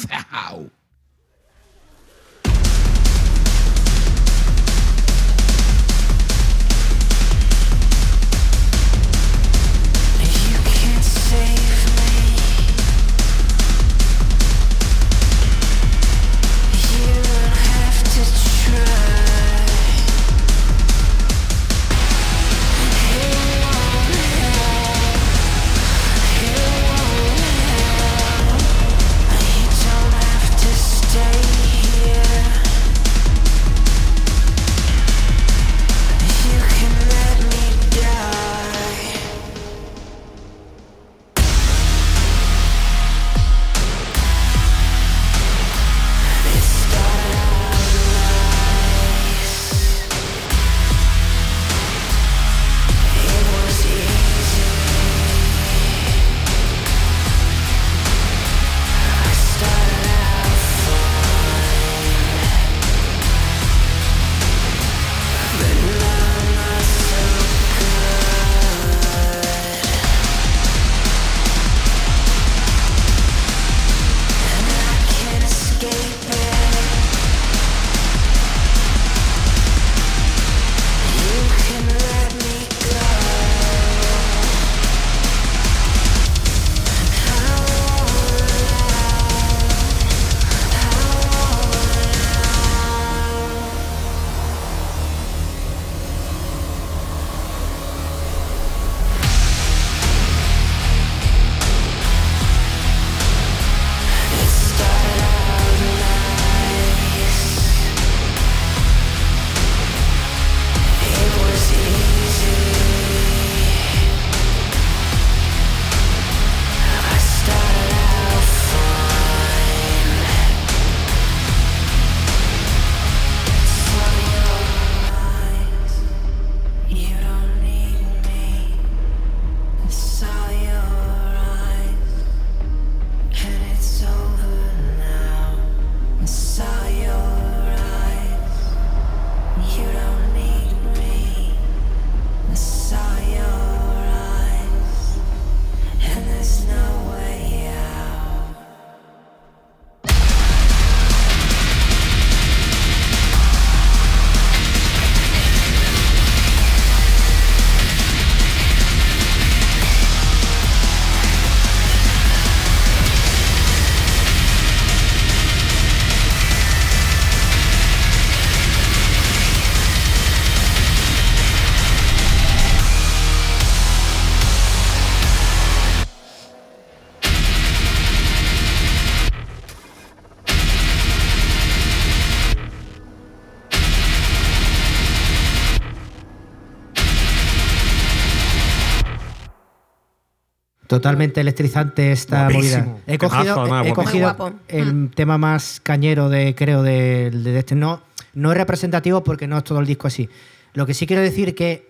Totalmente electrizante esta Guapísimo. movida. He cogido, he el tema más cañero de, creo, de, de este. No, no es representativo porque no es todo el disco así. Lo que sí quiero decir que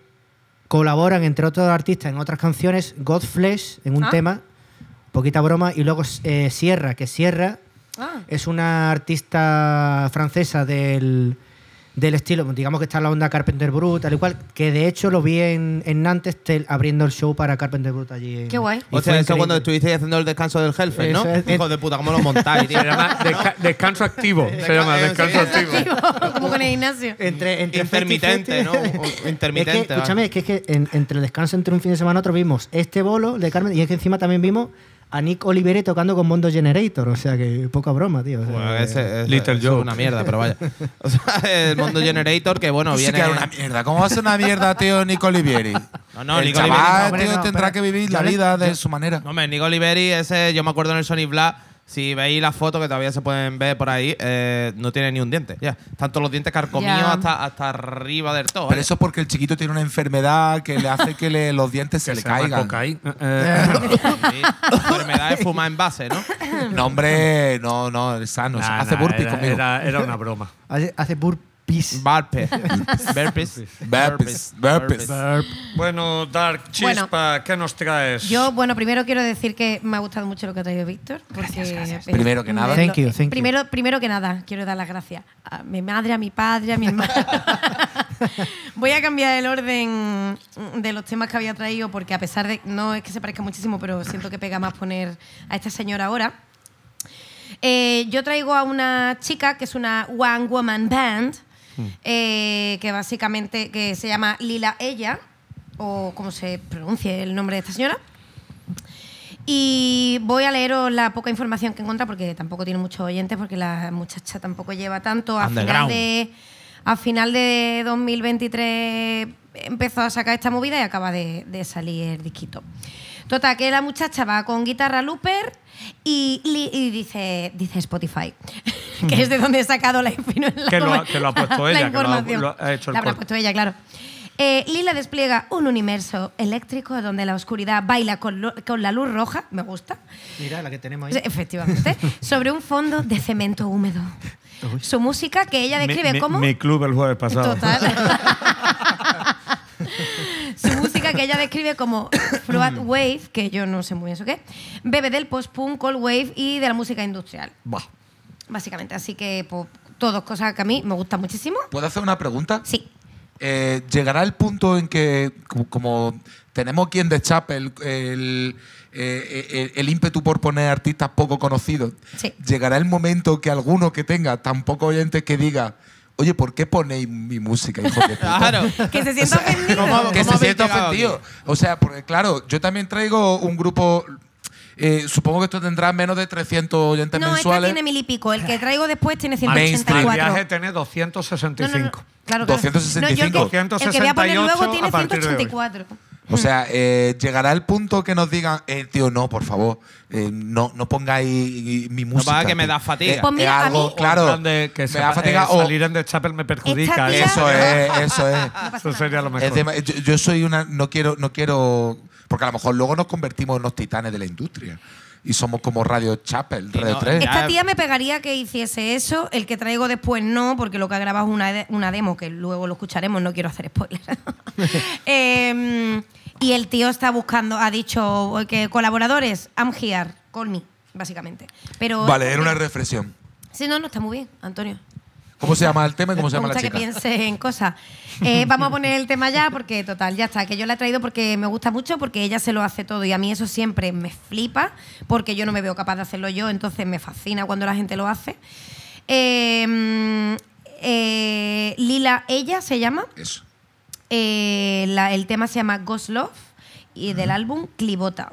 colaboran, entre otros artistas, en otras canciones, Godflesh en un Ah. tema, poquita broma, y luego eh, Sierra, que Sierra Ah. es una artista francesa del, del estilo, digamos que está en la onda Carpenter Brut, tal y cual, que de hecho lo vi en, en Nantes tel- abriendo el show para Carpenter Brut allí. en- Qué guay. y O sea, eso cuando estuvisteis haciendo el descanso del Hellfest, ¿no? Es. Hijo de puta, ¿cómo lo montáis, tío? Se llama desca- descanso activo. <laughs> Se llama descanso activo. <laughs> Como con el gimnasio. Entre, entre Intermitente, ¿no? O- <laughs> intermitente, Es que, escúchame, es que, es que en- entre el descanso entre un fin de semana y otro vimos este bolo de Carmen y es que encima también vimos a Nick Olivere tocando con Mondo Generator. O sea que poca broma, tío. O sea, Bueno, ese, ese- Little joke. una mierda, pero vaya. O sea, el Mundo Generator, que bueno, Sí viene. que era una mierda. ¿Cómo va a ser una mierda, tío, Nico Olivieri? No, no, el Nico chaval, Oliveri- hombre, tío, no, tendrá pero- que vivir la vida de yo- su manera. No, hombre, Nico Oliveri, ese, yo me acuerdo en el Sonic Black. Si veis las fotos que todavía se pueden ver por ahí, eh, no tiene ni un diente. Ya. Están todos los dientes carcomidos Ya. hasta, hasta arriba del todo. Pero ¿eh? eso es porque el chiquito tiene una enfermedad que le hace que le- <laughs> los dientes se Que le se caigan. Eh, Sí. La enfermedad es fumar en base, ¿no? No, hombre, no, no, es sano. nah, hace nah, burpees era, conmigo. Era, era una broma. hace, hace burpees. Burpees. Burpees. Burpees, burpees. Bueno, Dark Chispa, ¿qué nos traes? Yo, bueno, primero quiero decir que me ha gustado mucho lo que ha traído Víctor. Es- Primero que nada. Thank you, thank you. primero, primero que nada, quiero dar las gracias a mi madre, a mi padre, a mi hermano. <laughs> Voy a cambiar el orden de los temas que había traído porque a pesar de, no es que se parezca muchísimo, pero siento que pega más poner a esta señora ahora. Eh, yo traigo a una chica que es una One Woman Band, eh, que básicamente que se llama Lila Ella, o como se pronuncie el nombre de esta señora. Y voy a leeros la poca información que encuentra porque tampoco tiene muchos oyentes, porque la muchacha tampoco lleva tanto. A final, de, a final de 2023 empezó a sacar esta movida y acaba de, de salir el disquito. Total, que la muchacha va con guitarra looper y, y dice, dice Spotify, <laughs> que es de donde he sacado la, info- Que lo ha- que lo ha puesto <laughs> la ella, que lo ha- información. lo ha hecho el La habrá puesto ella, claro. Eh, Lila despliega un universo eléctrico donde la oscuridad baila con, lo- con la luz roja, me gusta, Mira la que tenemos Sí, Efectivamente. sobre un fondo de cemento húmedo. Su música, que ella describe mi, mi- como. Mi club el jueves pasado. Total. <laughs> Música, que ella describe como <coughs> Fluid Wave, que yo no sé muy bien eso qué, bebe del post-punk, cold wave y de la música industrial. Buah. Básicamente. Así que, pues, todas cosas que a mí me gustan muchísimo. ¿Puedo hacer una pregunta? Sí. Eh, llegará el punto en que, como, tenemos aquí en The Chapel el, eh, el- el ímpetu por poner artistas poco conocidos, Sí. llegará el momento que alguno que tenga tan poco oyentes que diga, oye, ¿por qué ponéis mi música, hijo de puta? Claro. <laughs> Que se sienta ofendido. ¿cómo- que se habéis sienta ofendido. aquí? O sea, porque claro, yo también traigo un grupo. eh, supongo que esto tendrá menos de 300 oyentes No, mensuales. tiene mil y pico. El que traigo después tiene Mainstream. El 184. viaje tiene No, no, no. 265. Claro, claro. 265. No, yo el que, el que voy a poner luego 268 tiene a partir de hoy. 184. O sea, eh, llegará el punto que nos digan, eh, tío, no, por favor, eh, no, no pongáis mi música. va, que me da fatiga. Eh, Pues mira, es a algo, mí- claro, que me se da fatiga eh, o- salir en The Chapel me perjudica. Tía- Eso es, eso <laughs> es. No pasa Eso sería lo mejor. Es dema- yo, yo soy una. No quiero, no quiero. Porque a lo mejor luego nos convertimos en los titanes de la industria. Y somos como Radio Chapel, Radio no, 3. ya- Esta tía me pegaría que hiciese eso, el que traigo después no, porque lo que ha grabado es una, de- una demo, que luego lo escucharemos, no quiero hacer spoiler. <laughs> Em, y el tío está buscando, ha dicho que colaboradores, I'm here, call me, básicamente. Pero Vale, era una reflexión. Sí, no, no, está muy bien, Antonio. ¿Cómo se llama el tema y cómo se llama la chica? que piense en cosas. Eh, <laughs> vamos a poner el tema ya porque, total, ya está. Que yo la he traído porque me gusta mucho, porque ella se lo hace todo y a mí eso siempre me flipa, porque yo no me veo capaz de hacerlo yo, entonces me fascina cuando la gente lo hace. Eh, eh, Lila, ella se llama. Eso. Eh, la- el tema se llama Ghost Love y del álbum Clibota.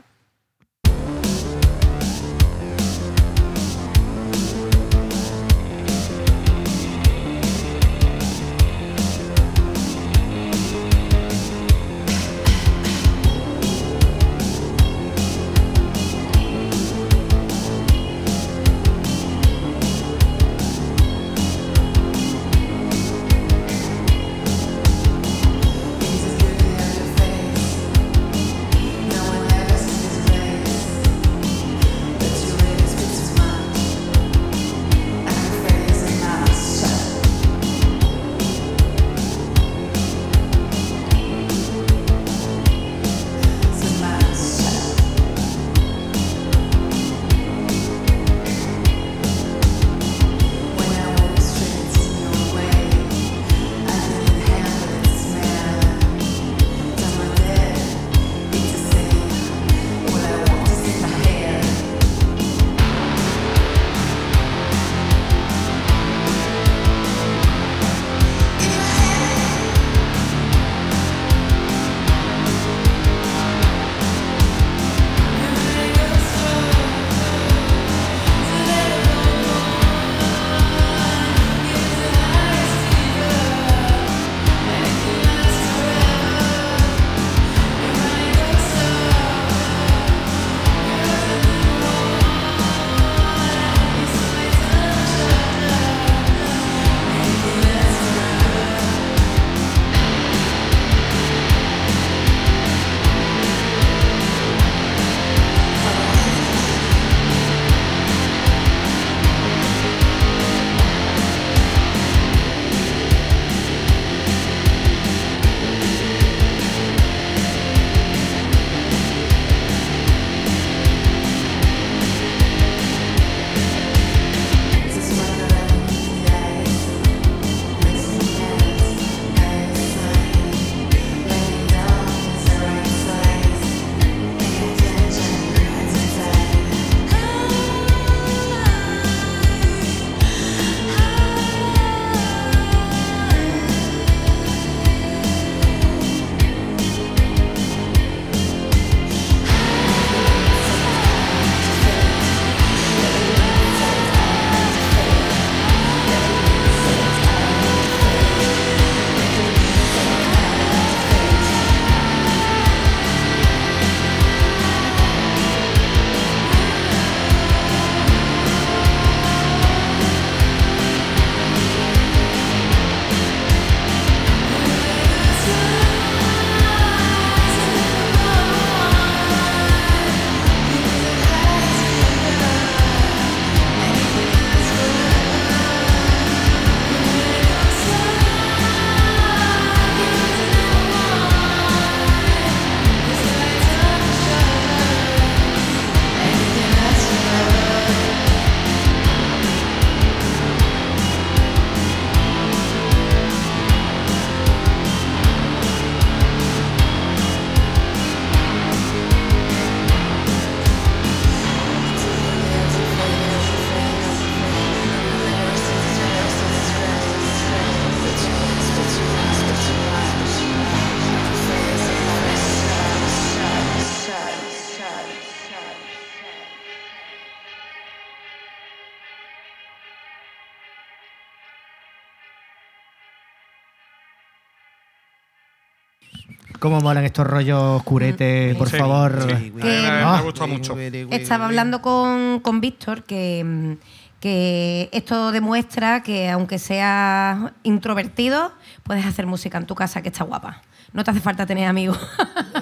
Cómo molan estos rollos curete, por Sí, favor. sí. A mí me, me Ah. gusta mucho. Estaba hablando con, con Víctor que, mm, que esto demuestra que aunque seas introvertido, puedes hacer música en tu casa que está guapa. No te hace falta tener amigos.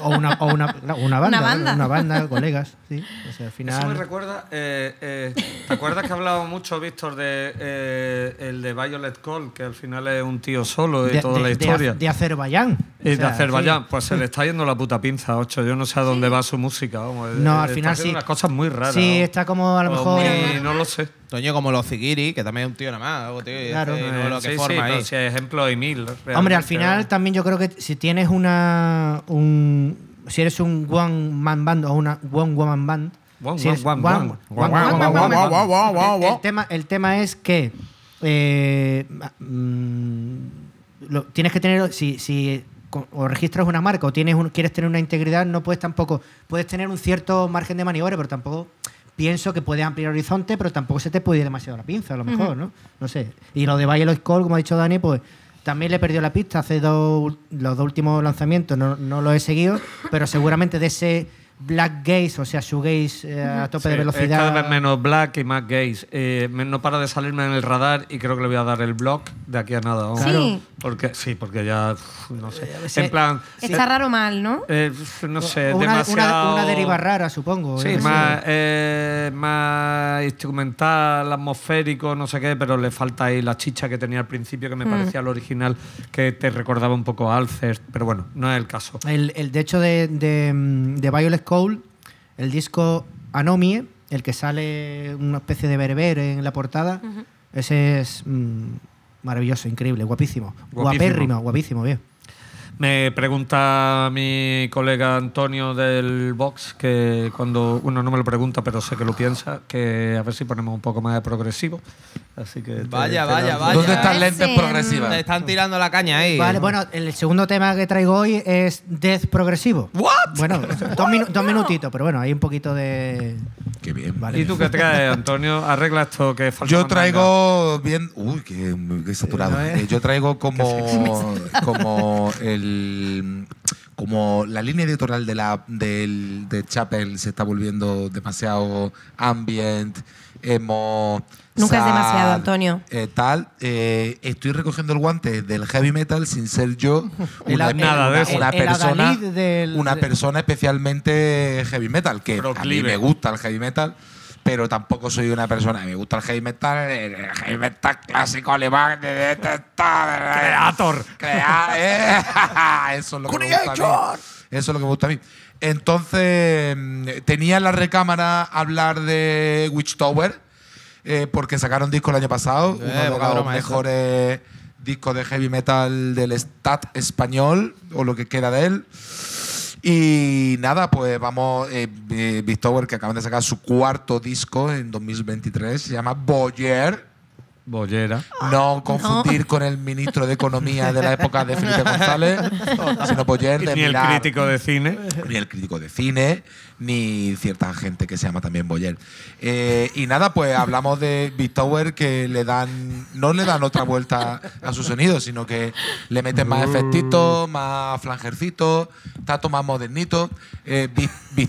O una, o una, una banda. Una banda. Una banda, colegas. Sí. O sea, al Eso me final. recuerda. eh, eh, ¿Te acuerdas que hablaba mucho, Víctor, de eh, el de Violet Cole, que al final es un tío solo y de, toda de- la de historia? Az- de Azerbaiyán. y O de Azerbaiyán, sí. pues se le está yendo la puta pinza, ocho. Yo no sé a dónde va su música. Vamos. No, al está final haciendo sí. unas cosas muy raras. Sí, está como a lo O mejor. muy- no lo sé. Toño como los Zigiri, que también es un tío nada más. tío, y Claro. no, lo que sí, forma sí, ahí. pero si ejemplo hay mil. Hombre, al final también yo creo que si tienes una. Un, si eres un one man band o una one woman band. El-. El tema, el tema es que. eh, mm, lo- tienes que tener. Si, si o registras una marca o tienes un- quieres tener una integridad, no puedes tampoco. Puedes tener un cierto margen de maniobra, pero tampoco. Pienso que puedes ampliar horizonte, pero tampoco se te puede ir demasiado la pinza, a lo mejor, ¿no? No sé. Y lo de Violet Call, como ha dicho Dani, pues también le perdió la pista hace dos, los dos últimos lanzamientos, no, no lo he seguido, pero seguramente de ese Black Gaze, o sea, shoegaze eh, a tope Sí, de Es velocidad. cada vez menos black y más gays. Eh, no para de salirme en el radar y creo que le voy a dar el blog de aquí a nada. vamos. Sí. Claro. Porque, sí, porque ya, uf, no sé. sí. En plan, Está raro mal, ¿no? eh, no sé, una, una- demasiado... una deriva rara, supongo. Sí, más, eh, más instrumental, atmosférico, no sé qué, pero le falta ahí la chicha que tenía al principio, que me parecía el original, que te recordaba un poco a Alcest, pero bueno, no es el caso. El, el- de hecho, de, de, mm, de Violet Cole, el disco Anomie, el que sale una especie de berber en la portada, ese es mm, maravilloso, increíble, guapísimo. Guapísimo. Guapérrimo, guapísimo, bien. Me pregunta mi colega Antonio del Vox que cuando uno no me lo pregunta, pero sé que lo piensa, que a ver si ponemos un poco más de progresivo. Así que Vaya, te vaya, vaya. ¿Dónde están Ese, lentes progresivas? Te están tirando la caña ahí. Vale, bueno, el segundo tema que traigo hoy es Death Progresivo. ¿What? Bueno, <laughs> dos, minu- dos minutitos, pero bueno, hay un poquito de. Qué bien. Vale. ¿Y tú qué traes, <laughs> Antonio? Arregla esto que falta. Yo traigo bien. Uy, qué, qué saturado. Eh, ¿no, eh? Eh, Yo traigo <laughs> como, como el. Como la línea editorial de, la, del, de Chapel se está volviendo demasiado ambient, emo. Nunca es demasiado, Antonio. eh, tal. eh, estoy recogiendo el guante del heavy metal sin ser yo <laughs> una, ad- nada de una- eso. una El persona, del- una de- persona especialmente heavy metal, que a mí me gusta el heavy metal, pero tampoco soy una persona. Me gusta el heavy metal, el heavy metal clásico alemán de. Creator. Crea- eh, <laughs> Eso es lo que me gusta a mí. Eso es lo que me gusta a mí. Entonces, mm, tenía en la recámara hablar de Witch Tower, eh, porque sacaron disco el año pasado, uno de los mejores discos de heavy metal del stat español, o lo que queda de él. Y nada, pues vamos, eh, eh, que acaban de sacar su cuarto disco en 2023, se llama Boyer. Bollera. No confundir con el ministro de Economía de la época de Felipe González, sino Boyer de Ni el mirar. crítico de cine. Ni el crítico de cine, ni cierta gente que se llama también Boyer. Eh, y nada, pues hablamos de Big Tower que le dan, no le dan otra vuelta a su sonido, sino que le meten más efectitos, más flangercitos, está todo más modernito. Eh,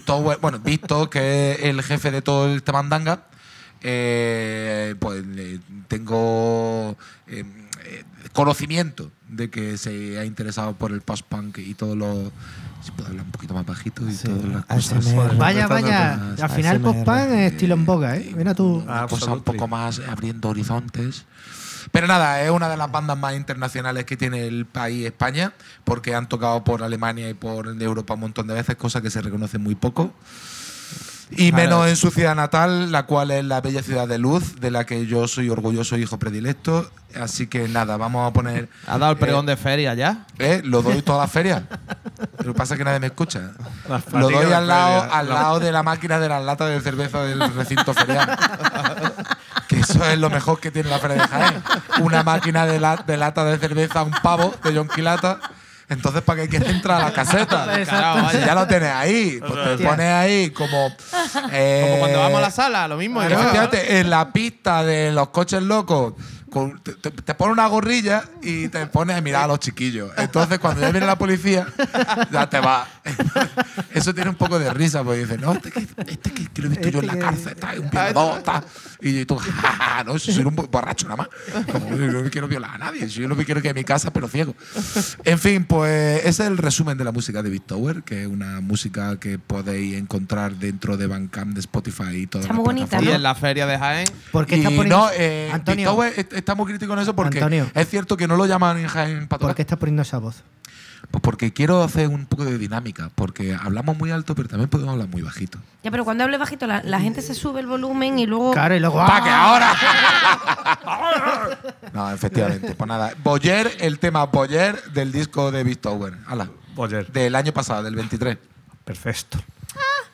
Tower, bueno, Victor, que es el jefe de todo el Temandanga, eh, pues eh, tengo eh, eh, conocimiento de que se ha interesado por el post-punk y todo lo. Si puedo hablar un poquito más bajito y todas las cosas. ASMR. Vaya, vaya. Al final, ASMR. post-punk es estilo en boga, ¿eh? Mira tú. una cosa un poco más abriendo horizontes. Pero nada, es una de las bandas más internacionales que tiene el país España, porque han tocado por Alemania y por Europa un montón de veces, cosa que se reconoce muy poco. Y menos en su ciudad natal, la cual es la bella ciudad de Luz, de la que yo soy orgulloso hijo predilecto. Así que nada, vamos a poner. ¿Ha dado el pregón eh, de feria ya? ¿Eh? Lo doy todas las ferias. Lo que pasa es que nadie me escucha. Lo doy al lado, al La- lado de la máquina de las latas de cerveza del recinto ferial. que eso es lo mejor que tiene la feria de Jaén. Una máquina de, la- de lata de cerveza, un pavo de John Quilata. Entonces, ¿para qué quieres entrar a la caseta? <laughs> Carajo, ya lo tienes ahí, pues te pones ahí como. eh, Como cuando vamos a la sala, lo mismo. ¿no? Efectivamente, en la pista de los coches locos, con- te, te- te pone una gorrilla y te pones a mirar a los chiquillos. Entonces, cuando ya viene la policía, ya te va. Eso tiene un poco de risa, porque dices, no, este que, este que, que lo he visto yo en la Este cárcel, está, es un violador, está. Y tú, ja, ja, ja, no, si soy un borracho nada más. Como, yo no quiero violar a nadie, si yo lo que quiero es que en mi casa, pero ciego. En fin, pues ese es el resumen de la música de Big Tower, que es una música que podéis encontrar dentro de Bandcamp, de Spotify y todas Está muy bonita, plataformas. Y ¿no? en la feria de Jaén. ¿Por qué Y estás poniendo no, eh, Antonio? Tower, estamos críticos en eso porque Antonio. es cierto que no lo llaman en Jaén para ¿Por qué estás poniendo esa voz? Pues porque quiero hacer un poco de dinámica, porque hablamos muy alto, pero también podemos hablar muy bajito. Ya, pero cuando hable bajito, la, la gente se sube el volumen y luego. Claro, y luego. ¡Pa' que ¡ah! ahora! <laughs> no, efectivamente. Pues nada, Boyer, el tema Boyer del disco de Tower. Hala, Boyer. del año pasado, del 23. Perfecto. Thank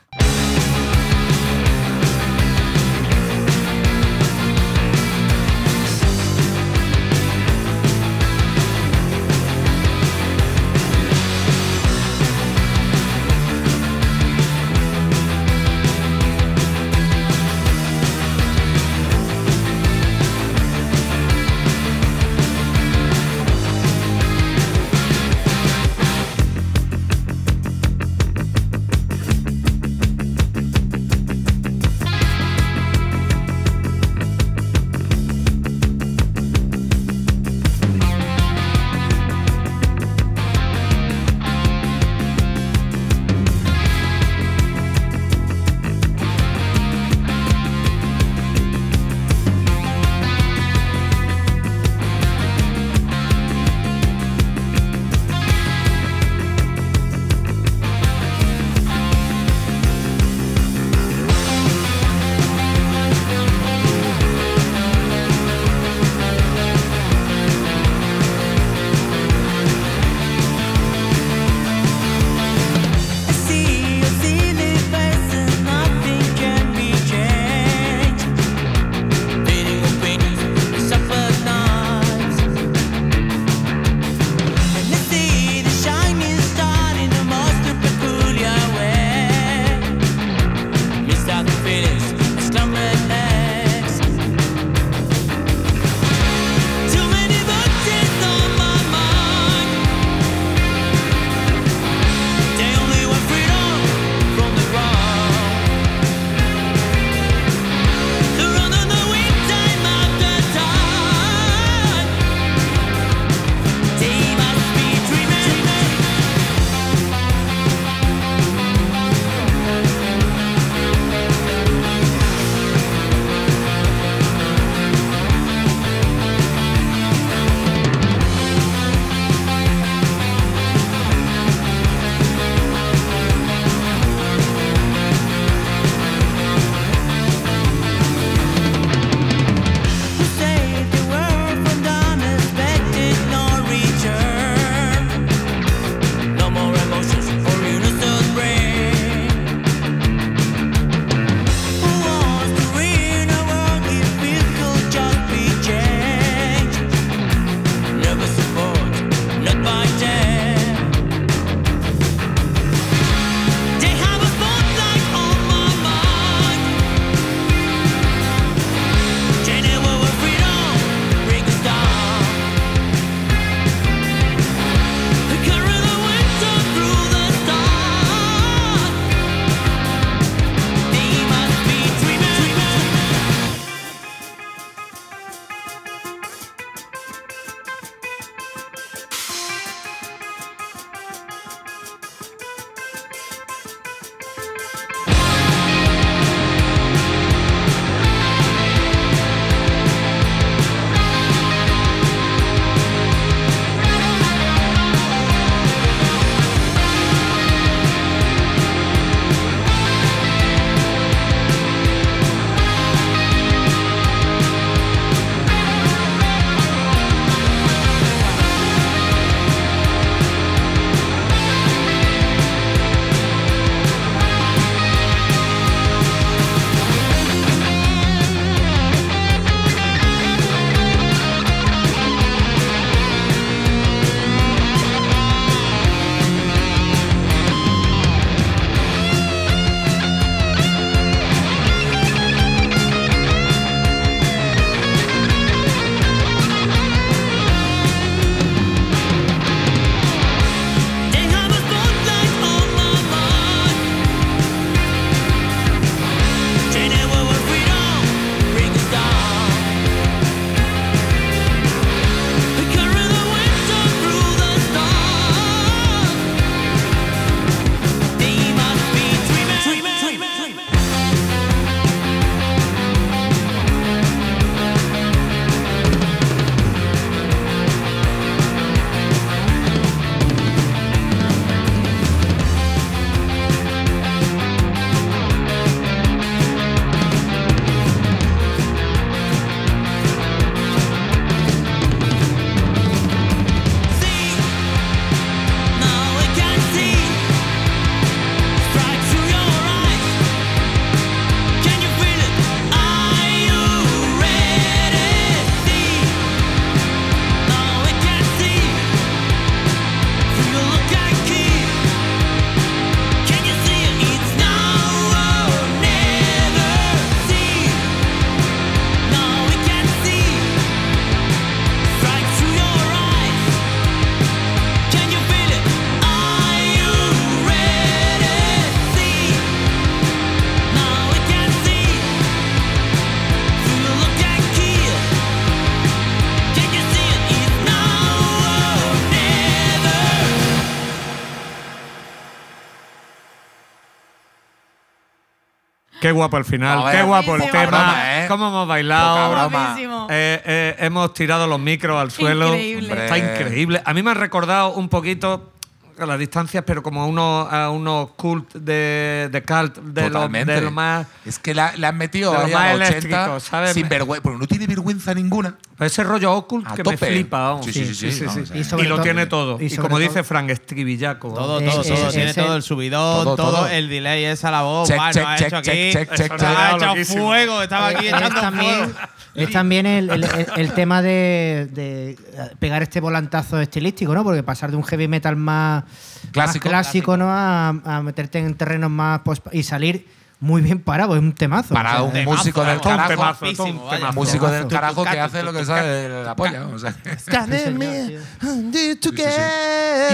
qué guapo el final, qué guapo el tema, broma, ¿eh? cómo hemos bailado. Eh, eh, hemos tirado los micros al suelo. Increíble. Está increíble. A mí me ha recordado un poquito a las distancias, pero como a unos, a unos cult de, de cult, de lo, de lo más. Es que la- le han metido de lo ahí más a los 80 eléctrico, ¿sabes? sin vergüenza, porque no tiene vergüenza ninguna. Ese rollo occult A que me tope. flipa. vamos. Sí, sí, sí, sí, vamos, Y, eh. Lo todo- tiene todo. y como todo- dice Frank Estribillaco. Todo, Es- todo, es- todo. es Tiene todo el subidón, todo, todo, todo. el delay esa la voz. Check, Bueno, check, ha hecho check, aquí. check, check, Eso check. nada, Ha echado loquísimo. fuego, estaba aquí Es- echando es también, fuego. es también el, el- el- el tema de, de pegar este volantazo estilístico, ¿no? Porque pasar de un heavy metal más Clásico. más clásico ¿no? A, a meterte en terrenos más post y salir muy bien parado, es un temazo. Para O sea, un temazo, músico del carajo. temazo, todo un temazo. Músico del Temazo. carajo que hace lo que sabe de la polla. o sea. sí, señor, tío.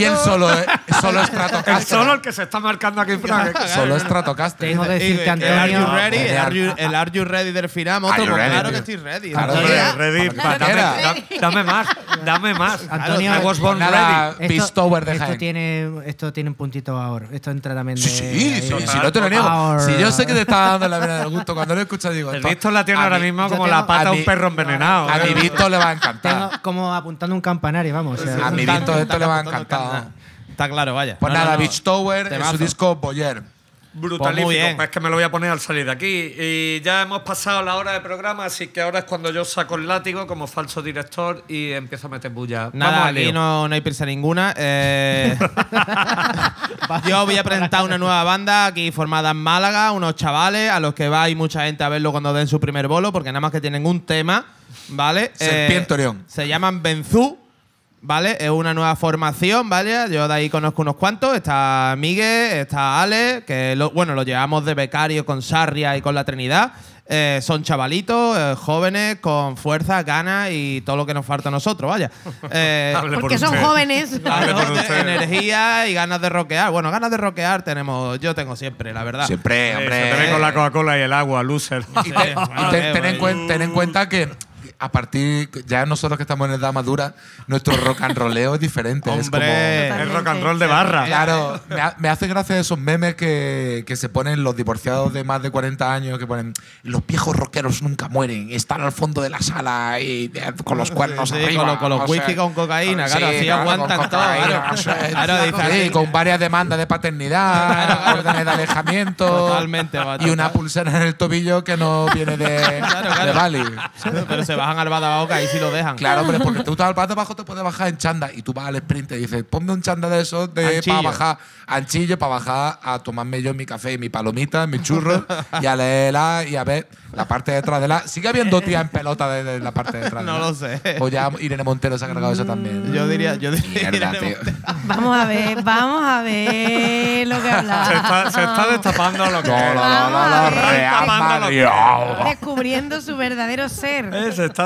Y el solo, solo El Stratocaster. solo el que se está marcando aquí, Frank. <laughs> Solo Stratocaster. Tengo que decirte, el Antonio. Are You Ready? El. Are You, el Are You Ready del Firam. Otro, ready, claro tío? que estoy ready. Claro, Hombre, ready, para dame, dame- más, dame más. <laughs> Antonio, I was born ready. Esto Jaén. tiene, esto tiene un puntito ahora. Esto entra también de. Sí, sí, sí, no te lo niego. Si yo sé que te está dando la vena del gusto, cuando lo escuchas digo. El Víctor la tiene ahora mí- mismo yo como tengo- la pata de un perro envenenado. A ¿eh? mi Víctor le va a Tengo encantar. como apuntando un campanario, vamos. o sea, A mi Víctor esto le va a encantar. Está claro, vaya. Pues nada. Beach Tower en su disco Boyer. Brutalísimo. Pues bien. Es que me lo voy a poner al salir de aquí. Y ya hemos pasado la hora de programa, así que ahora es cuando yo saco el látigo como falso director y empiezo a meter bulla. Nada, Vamos aquí no, no hay prisa ninguna. Eh, <laughs> yo voy a presentar una nueva banda aquí formada en Málaga, unos chavales a los que va y mucha gente a verlo cuando den su primer bolo, porque nada más que tienen un tema, ¿vale? Serpiente Orión. Se llaman Benzú, ¿vale? Es una nueva formación, ¿vale? Yo de ahí conozco unos cuantos. Está Miguel, está Ale, que lo- bueno, lo llevamos de becario con Sarria y con la Trinidad. Eh, son chavalitos, eh, jóvenes, con fuerza, ganas y todo lo que nos falta a nosotros, vaya. <laughs> Eh, Hable por Porque son usted. jóvenes. <laughs> Claro, energía y ganas de rockear. Bueno, ganas de rockear tenemos, yo tengo siempre, la verdad. Siempre, hombre. se te ve con la Coca-Cola y el agua, loser. Y, ten, en cuen- ten en cuenta que a partir, ya nosotros que estamos en edad madura, nuestro rock and rolleo es diferente. es como- Hombre, es rock and roll de barra. Claro, me, ha- me hace gracia esos memes que, que se ponen los divorciados de más de 40 años, que ponen los viejos rockeros nunca mueren, están al fondo de la sala y de- con los cuernos Sí, arriba. con los- con los whisky con cocaína, claro, así aguantan con todo, claro. o sea, Claro, dice sí, así. con varias demandas de paternidad, órdenes de alejamiento Totalmente, y una pulsera en el tobillo que no viene de, Claro, claro. de Bali. pero se bajan al Badajoz ahí sí lo dejan. Claro, hombre, porque tú estás al abajo te puedes bajar en chanda y tú vas al sprint y dices, ponme un chanda de esos de para bajar, anchillo, para bajar a tomarme yo mi café y mi palomita, mi churro y a leerla y a ver la parte de detrás de la. Sigue habiendo tía en pelota de, de la parte de detrás. No lo sé. O ya Irene Montero se ha cargado eso también. Yo diría, yo diría Mierda, tío. Vamos a ver, vamos a ver lo que hablamos. Se está, se está destapando lo que No, no, no, no,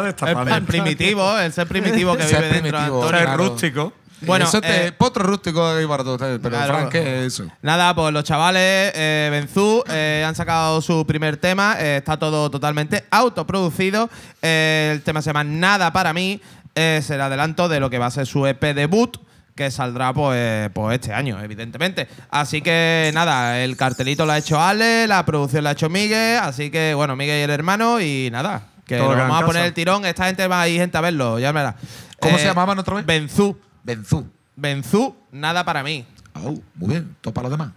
está el, destapando. el primitivo, <laughs> el ser primitivo que <laughs> vive dentro de primitivo. Antonio. Ser claro. rústico. Bueno, eso te, eh, potro rústico ahí para todos ustedes, pero Claro. Frank, ¿qué es eso? Nada, pues los chavales eh, Benzú eh, han sacado su primer tema. eh, está todo totalmente autoproducido. Eh, el tema se llama Nada para mí. Es el adelanto de lo que va a ser su EP debut. Que saldrá pues, pues este año, evidentemente. Así que nada, el cartelito lo ha hecho Ale, la producción la ha hecho Miguel. Así que bueno, Miguel y el hermano. Y nada, que Todo en vamos a poner el tirón. Esta gente va a ir gente a verlo, ya verás. ¿Cómo Eh, se llamaban otra vez? Benzú. Benzú. Benzú, nada para mí. Au, muy bien, todo para los demás.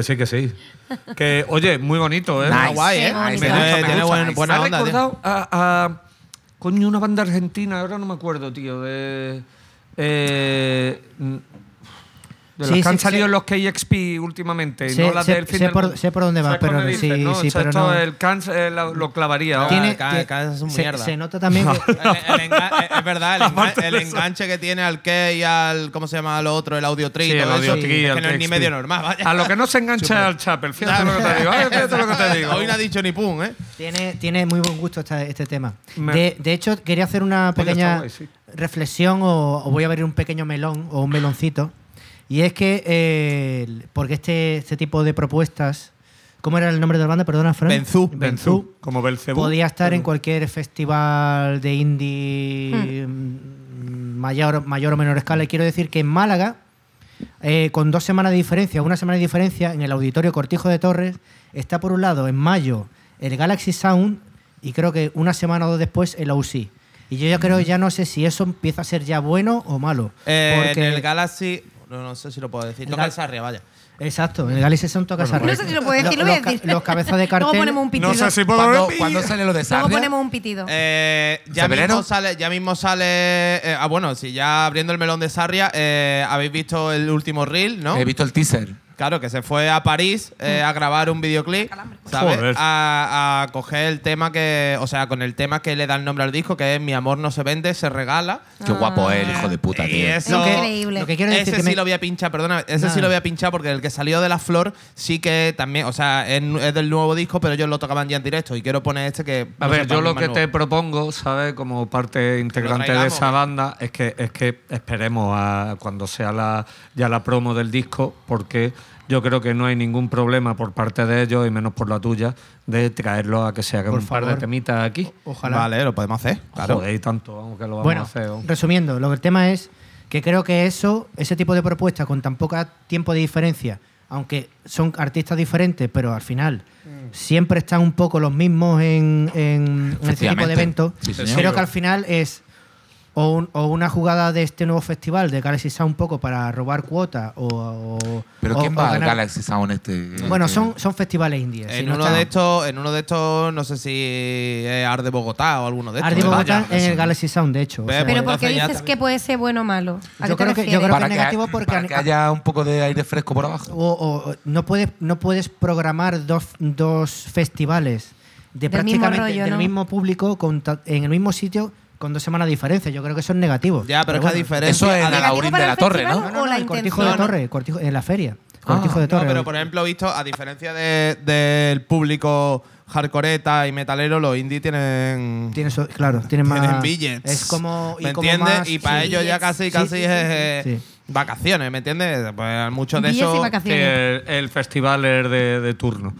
Que sí, que sí. Que, oye, muy bonito, ¿eh? Nice. Guay, ¿eh? Me gusta, me tiene gusta. buen- buena Me ha onda. tío. recordado a, a- Coño, una banda argentina, ahora no me acuerdo, tío. De. eh, de Sí, las que han salido sí. en los KXP últimamente, y no las sé- del fin sé del por- mundo. sé por dónde va, ¿Sabes pero sí, dices, no? sí, Esto- pero esto no. el Cans eh, lo, lo clavaría. ahora. Tiene- ca- tiene- ca- es un se, mierda. se nota también que, El- el enga- es verdad, el, <laughs> enganche que tiene al que y al. ¿Cómo se llama lo otro? El audio tri. Sí, el todo eso, audio tri, es que no es ni medio normal, vaya. A lo que no se engancha al Chapel, fíjate lo que te digo. ay, Fíjate lo que te digo. Hoy no ha dicho ni pum, ¿eh? tiene, tiene muy buen gusto esta- este tema. De, de hecho, quería hacer una pequeña reflexión o, o voy a abrir un pequeño melón o un meloncito. Y es que, eh, porque este, este tipo de propuestas, ¿cómo era el nombre de la banda? Perdona, Fran. Benzú. Benzú, como Belcebú. Podía estar en cualquier festival de indie mm, mayor, mayor o menor escala. Y quiero decir que en Málaga, eh, con dos semanas de diferencia, una semana de diferencia, en el Auditorio Cortijo de Torres, está por un lado en mayo el Galaxy Sound y creo que una semana o dos después el OC. Y yo ya creo, ya no sé si eso empieza a ser ya bueno o malo. Eh, porque en el Galaxy. No, no sé si lo puedo decir. El Toca el Sarria, vaya. Exacto, en el Galaxy Sound toca esa No sé si lo puedo decir, lo voy a decir. los cabezas de <laughs> cartel. Luego ponemos un pitido. No sé si puedo ¿Cuándo, sale lo de Luego Sarria? ponemos un pitido. Eh, ya, mismo sale, ya mismo sale. eh, ah, bueno, si ya abriendo el melón de Sarria, eh, habéis visto el último reel, ¿no? He visto el teaser. Claro, que se fue a París eh, a grabar un videoclip, ¿sabes? Joder. A, a coger el tema que. O sea, con el tema que le da el nombre al disco, que es Mi amor no se vende, se regala. Qué guapo es el hijo de puta, Y tío. eso- Lo que- Increíble. Lo que quiero decir ese que sí me- lo voy a pinchar, perdona, ese Nada. sí lo voy a pinchar porque el que salió de la flor sí que también, o sea, es, es del nuevo disco, pero ellos lo tocaban ya en directo y quiero poner este que. A no ver, yo lo que te propongo, ¿sabes? Como parte integrante de esa ¿eh? banda, es que, es que esperemos a cuando sea la, ya la promo del disco, porque yo creo que no hay ningún problema por parte de ellos, y menos por la tuya, de traerlo a que se haga Por un par de temitas aquí. Ojalá. Vale, lo podemos hacer. Claro. Joder, y tanto, vamos, que lo vamos Bueno, a hacer. vamos. resumiendo, lo que el tema es que creo que eso, ese tipo de propuestas con tan poco tiempo de diferencia, aunque son artistas diferentes, pero al final siempre están un poco los mismos en, en- en este tipo de eventos, Sí, creo que al final es o, un- o una jugada de este nuevo festival de Galaxy Sound un poco para robar cuota o, o- Pero ¿quién o va al ganar- Galaxy Sound este? Bueno, este? son, son festivales indies. si En no uno, de estos, en uno de estos, no sé si es Art de Bogotá o alguno de estos. Ardi ¿eh? Bogotá Vaya, en el. Galaxy Sound, de hecho. o Ve, sea, Pero ¿por qué entonces ya dices que puede ser bueno o malo? ¿A Yo qué te creo que- yo creo que es negativo porque para que haya un poco de aire fresco por abajo. O, no puedes no puedes programar dos, dos festivales de Del mismo prácticamente rollo, del ¿no? mismo público en el mismo sitio con dos semanas de diferencia. Yo creo que eso es negativo. Ya, pero es que a diferencia. Eso es a- en ¿Negativo Laurín de la Torre, ¿no? No, no, la el cortijo de. Torre, cortijo- en la feria. Cortijo de No, Torre. pero por ejemplo, he visto, a diferencia de- del público hardcoreta y metalero, los indie tienen. Tiene eso- claro, tiene más. tienen billets. Es como. y ¿Me como entiendes? más- y para sí. ellos ya casi, Sí, casi sí, es eh, sí. vacaciones, ¿me entiendes? Pues muchos de vacaciones. el, el festivaler de, de turno.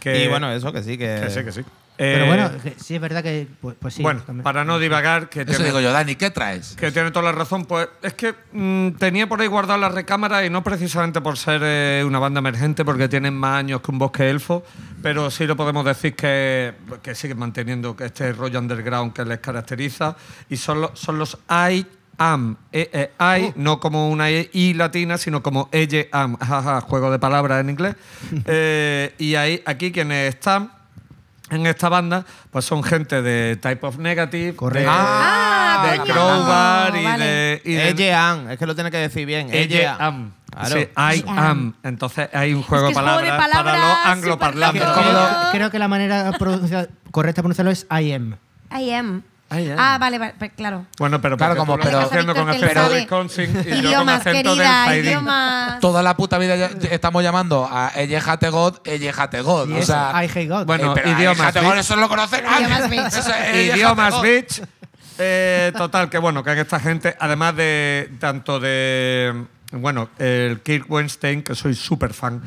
Que, Y bueno, eso que sí, que. que sí, que sí. Pero Eh, bueno, que sí es verdad que. Pues, pues sí. bueno, también. para no divagar, que Eso tiene- digo yo, Dani, ¿qué traes? Que tiene toda la razón. Pues es que mm, tenía por ahí guardada la recámara y no precisamente por ser eh, una banda emergente, porque tienen más años que un bosque elfo, pero sí lo podemos decir que, que siguen manteniendo que este rollo underground que les caracteriza y son, los- son los I am. Eh, eh, I, no como una I latina, sino como ella am. Jaja, juego de palabras en inglés. <laughs> Eh, y ahí, aquí quienes están en esta banda, pues son gente de Type of Negative, Correcto. de, Ah, de coño. Crowbar y Vale. de. Y de Ella am, es que lo tiene que decir bien. am. Claro. Sí, I am. Entonces hay un juego Es que de es juego de palabras, para los angloparlantes. Creo, que la manera correcta de pronunciarlo es I am. I am. I am. Ah, vale, vale, pero claro. Bueno, pero Claro, como- pero- haciendo con acento de Wisconsin y yo con Idiomas, acento del querida, Zaidín. idiomas. Toda la puta vida estamos llamando a Ejate God, Ejate God. O sea, I hate God. Bueno, eh, pero idiomas. God, eso lo conoce nadie. Idiomas, bitch. Eso es Ejate Idiomas, bitch. Eh, total, que bueno, que esta gente, además de tanto de. Bueno, el Kirk Weinstein, que soy súper fan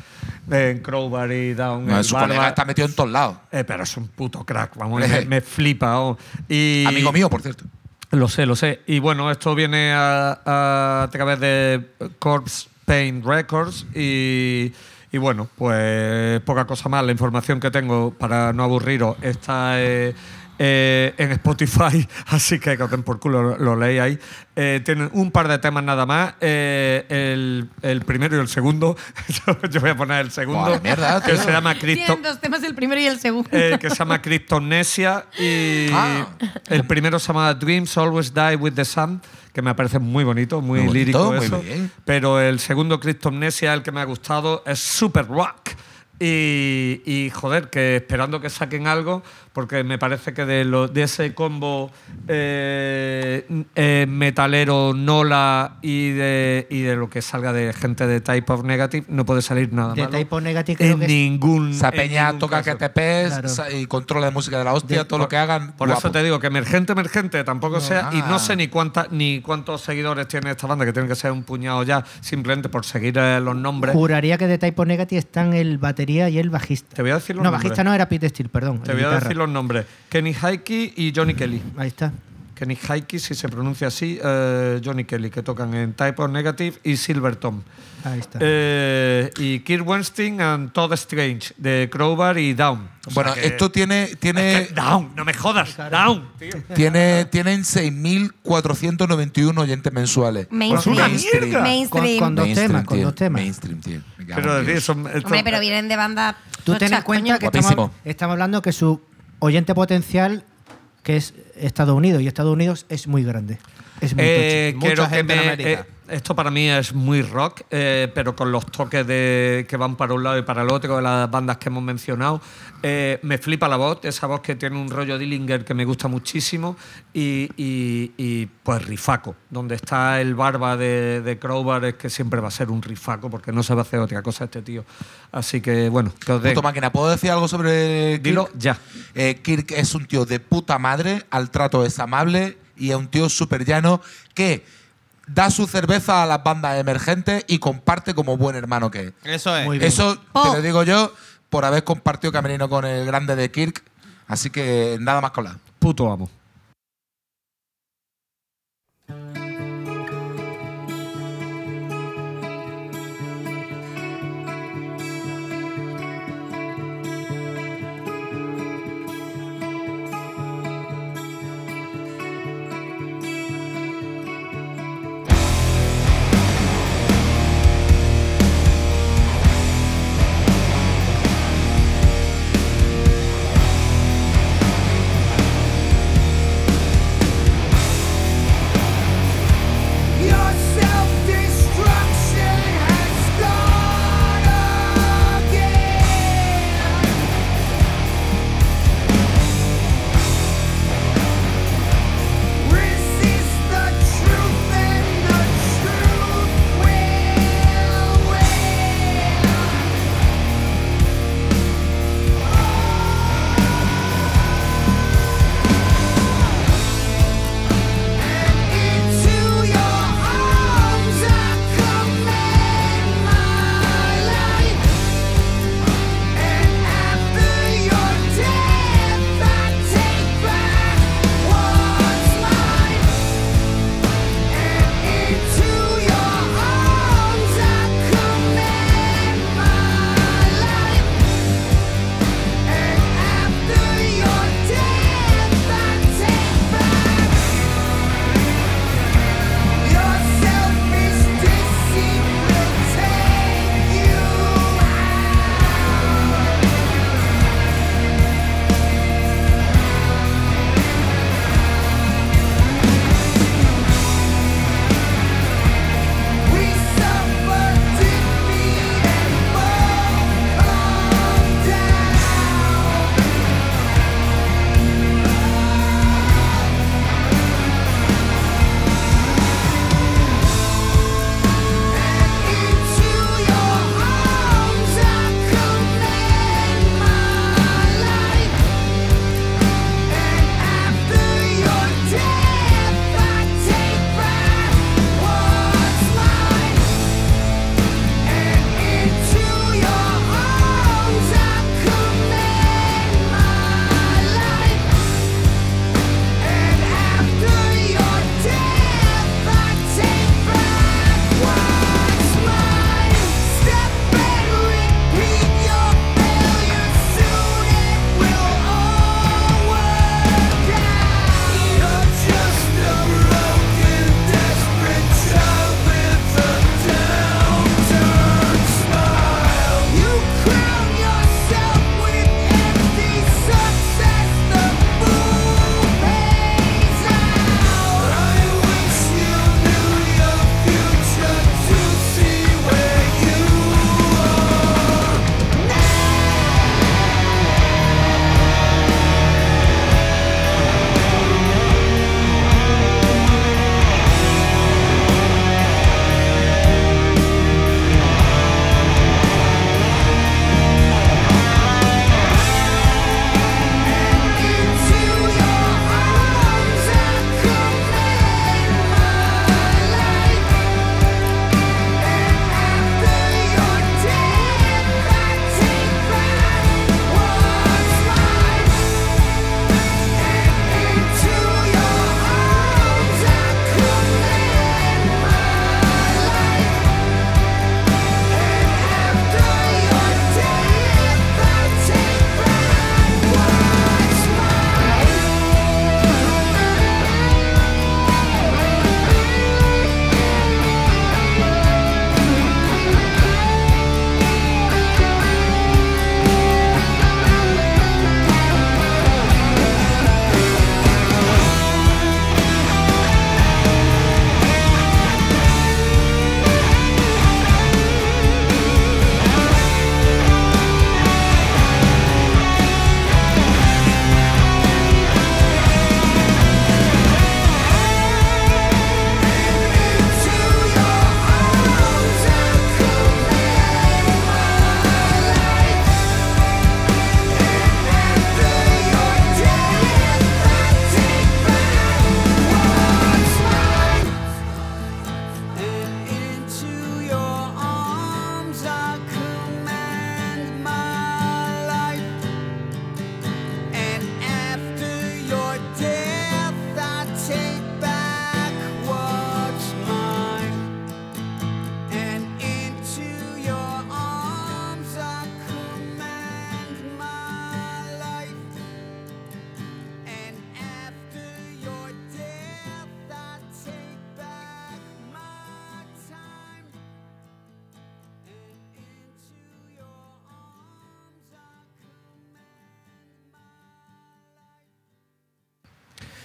de Crowbar y Down. No, el su colega está metido en todos lados. eh, pero es un puto crack, vamos, me, me flipa. Y, Amigo mío, por cierto. Lo sé, lo sé. Y bueno, esto viene a, a través de Corpse Paint Records y, y bueno, pues poca cosa más. La información que tengo para no aburriros está eh, eh, en Spotify, <laughs> así que que por culo, lo, lo leéis ahí. Eh, tienen un par de temas nada más. eh, el, el primero y el segundo. <laughs> Yo voy a poner el segundo. Buah, mierda, que se llama. Tienen dos temas, el primero y el segundo. eh, que se llama Cryptomnesia y Ah. el primero se llama Dreams Always Die with the Sun que me parece muy bonito, muy, Muy bonito, lírico muy eso. bien. Pero el segundo Cryptomnesia, el que me ha gustado, es super rock. Y, y, joder, que esperando que saquen algo, porque me parece que de, lo, de ese combo eh, eh, metalero Nola y de, y de lo que salga de gente de Type of Negative, no puede salir nada De malo. Type of Negative creo en que ningún Esa peña toca que caso. te pes Claro. y controla de música de la hostia, De- todo lo que hagan. Por guapo. eso te digo que emergente, emergente tampoco sea. Y no sé ni cuánta, ni cuántos seguidores tiene esta banda, que tienen que ser un puñado ya, simplemente por seguir eh, los nombres. Juraría que de Type of Negative están el batería y el bajista. Te voy a decir los no, nombres. bajista no era Pete Steele, perdón. Te voy a decir los nombres. Kenny Heike y Johnny Kelly. Ahí está. Kenny Heike, si se pronuncia así, eh, Johnny Kelly, que tocan en Type of Negative y Silverton. Ahí está. Eh, y Kirk Weinstein and Todd Strange, de Crowbar y Down. O sea Bueno, que- esto tiene, tiene, Es que Down, no me jodas. Down, tío. tiene, tienen 6.491 oyentes mensuales. Mainstream. Mainstream. Con, Mainstream. con dos Mainstream, temas, con dos temas. Mainstream, tío. Pero Dios. son- esto- Hombre, pero vienen de banda. Tú ten en cuenta que estamos, estamos hablando que su oyente potencial, que es Estados Unidos, y Estados Unidos es muy grande. Es muy Eh, Mucha que gente en América. eh, esto para mí es muy rock, eh, pero con los toques de, que van para un lado y para el otro de las bandas que hemos mencionado. Eh, me flipa la voz, esa voz que tiene un rollo Dillinger que me gusta muchísimo. Y, y- y, pues rifaco, donde está el barba de, de Crowbar es que siempre va a ser un rifaco porque no se va a hacer otra cosa este tío. Así que bueno, que os. Puto máquina, ¿puedo decir algo sobre Dilo Kirk? ya. Eh, Kirk es un tío de puta madre, al trato es amable y es un tío súper llano que da su cerveza a las bandas emergentes y comparte como buen hermano que es. Eso es. Muy bien. Eso te lo digo yo por haber compartido camerino con el grande de Kirk. Así que nada más con la. Puto amo.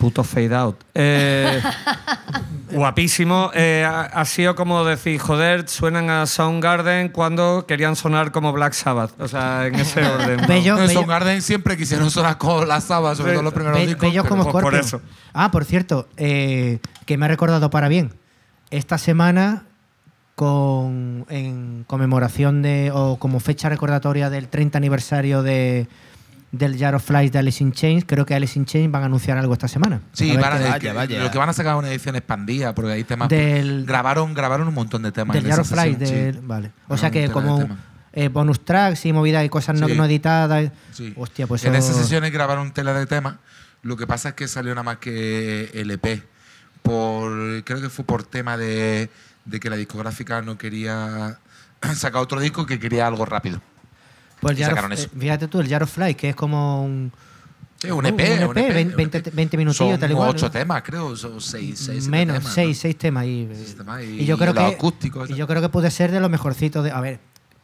Puto fade out. Eh, <laughs> guapísimo. Eh, ha, ha sido como decir, joder, suenan a Soundgarden cuando querían sonar como Black Sabbath. O sea, en ese <laughs> orden. ¿no? Bello, No, bello- Soundgarden siempre quisieron sonar con la Saba, sobre todo los primeros Be- discos. bellos como por Scorpion. eso. Ah, por cierto, eh, que me ha recordado para bien. Esta semana, con, en conmemoración de, o como fecha recordatoria del 30 aniversario de, del Jar of Flies de Alice in Chains, creo que Alice in Chains van a anunciar algo esta semana. Sí, van a, vaya, que- vaya. lo que van a sacar es una edición expandida, porque hay temas. Del- grabaron, grabaron un montón de temas. del en Jar esa of Flies. sesión, del- sí. Vale. O sea que como eh, bonus tracks y movidas y cosas no, Sí. no editadas. Sí. Hostia, pues en eso- esas sesiones grabaron tela de temas. Lo que pasa es que salió nada más que LP. Por, creo que fue por tema de, de que la discográfica no quería <clears throat> sacar otro disco que quería algo rápido. Pues el y of- sacaron eso. eh, fíjate tú, el Jar of Flies, que es como un. Sí, un EP. un EP, 20, 20 minutillos, Son tal ocho ¿no? temas, creo. Son seis, seis Menos, temas, ¿no? seis, seis temas. Y, Seis temas y- y yo creo y los que. acústicos y yo creo que puede ser de lo mejorcito de. A ver,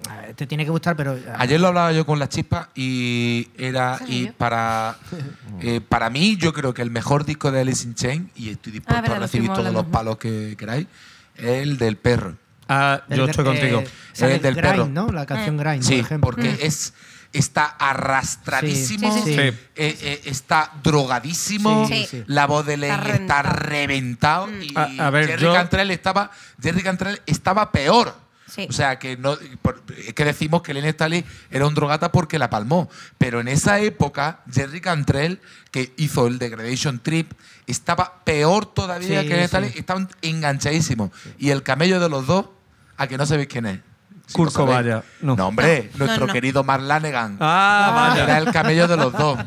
a ver, te tiene que gustar, pero. Ayer lo hablaba yo con la chispa y era ¿En y para <laughs> eh, para mí yo creo que el mejor disco de Alice in Chains y estoy dispuesto Ah, verdad, a recibir todos los palos que queráis es el del perro. Ah, yo estoy eh, contigo. sale El del Grind, perro. ¿no? La canción Grind, Sí, por ejemplo. porque es está arrastradísimo, Sí, sí, sí. eh, eh, está drogadísimo, Sí, sí. la voz de Len Está está reventado. reventado y A- a ver, Jerry yo- Cantrell estaba Jerry Cantrell estaba peor. Sí. O sea, que no por- es que decimos que Len Staley era un drogata porque la palmó, pero en esa época Jerry Cantrell que hizo el Degradation Trip estaba peor todavía Sí, que Len sí. Staley, estaban enganchadísimos y el camello de los dos a que no sabéis quién es. Si sabéis. Cobain, no. hombre, No, nuestro no. querido Mark Lanegan. Ah, vaya. Era el camello de los dos.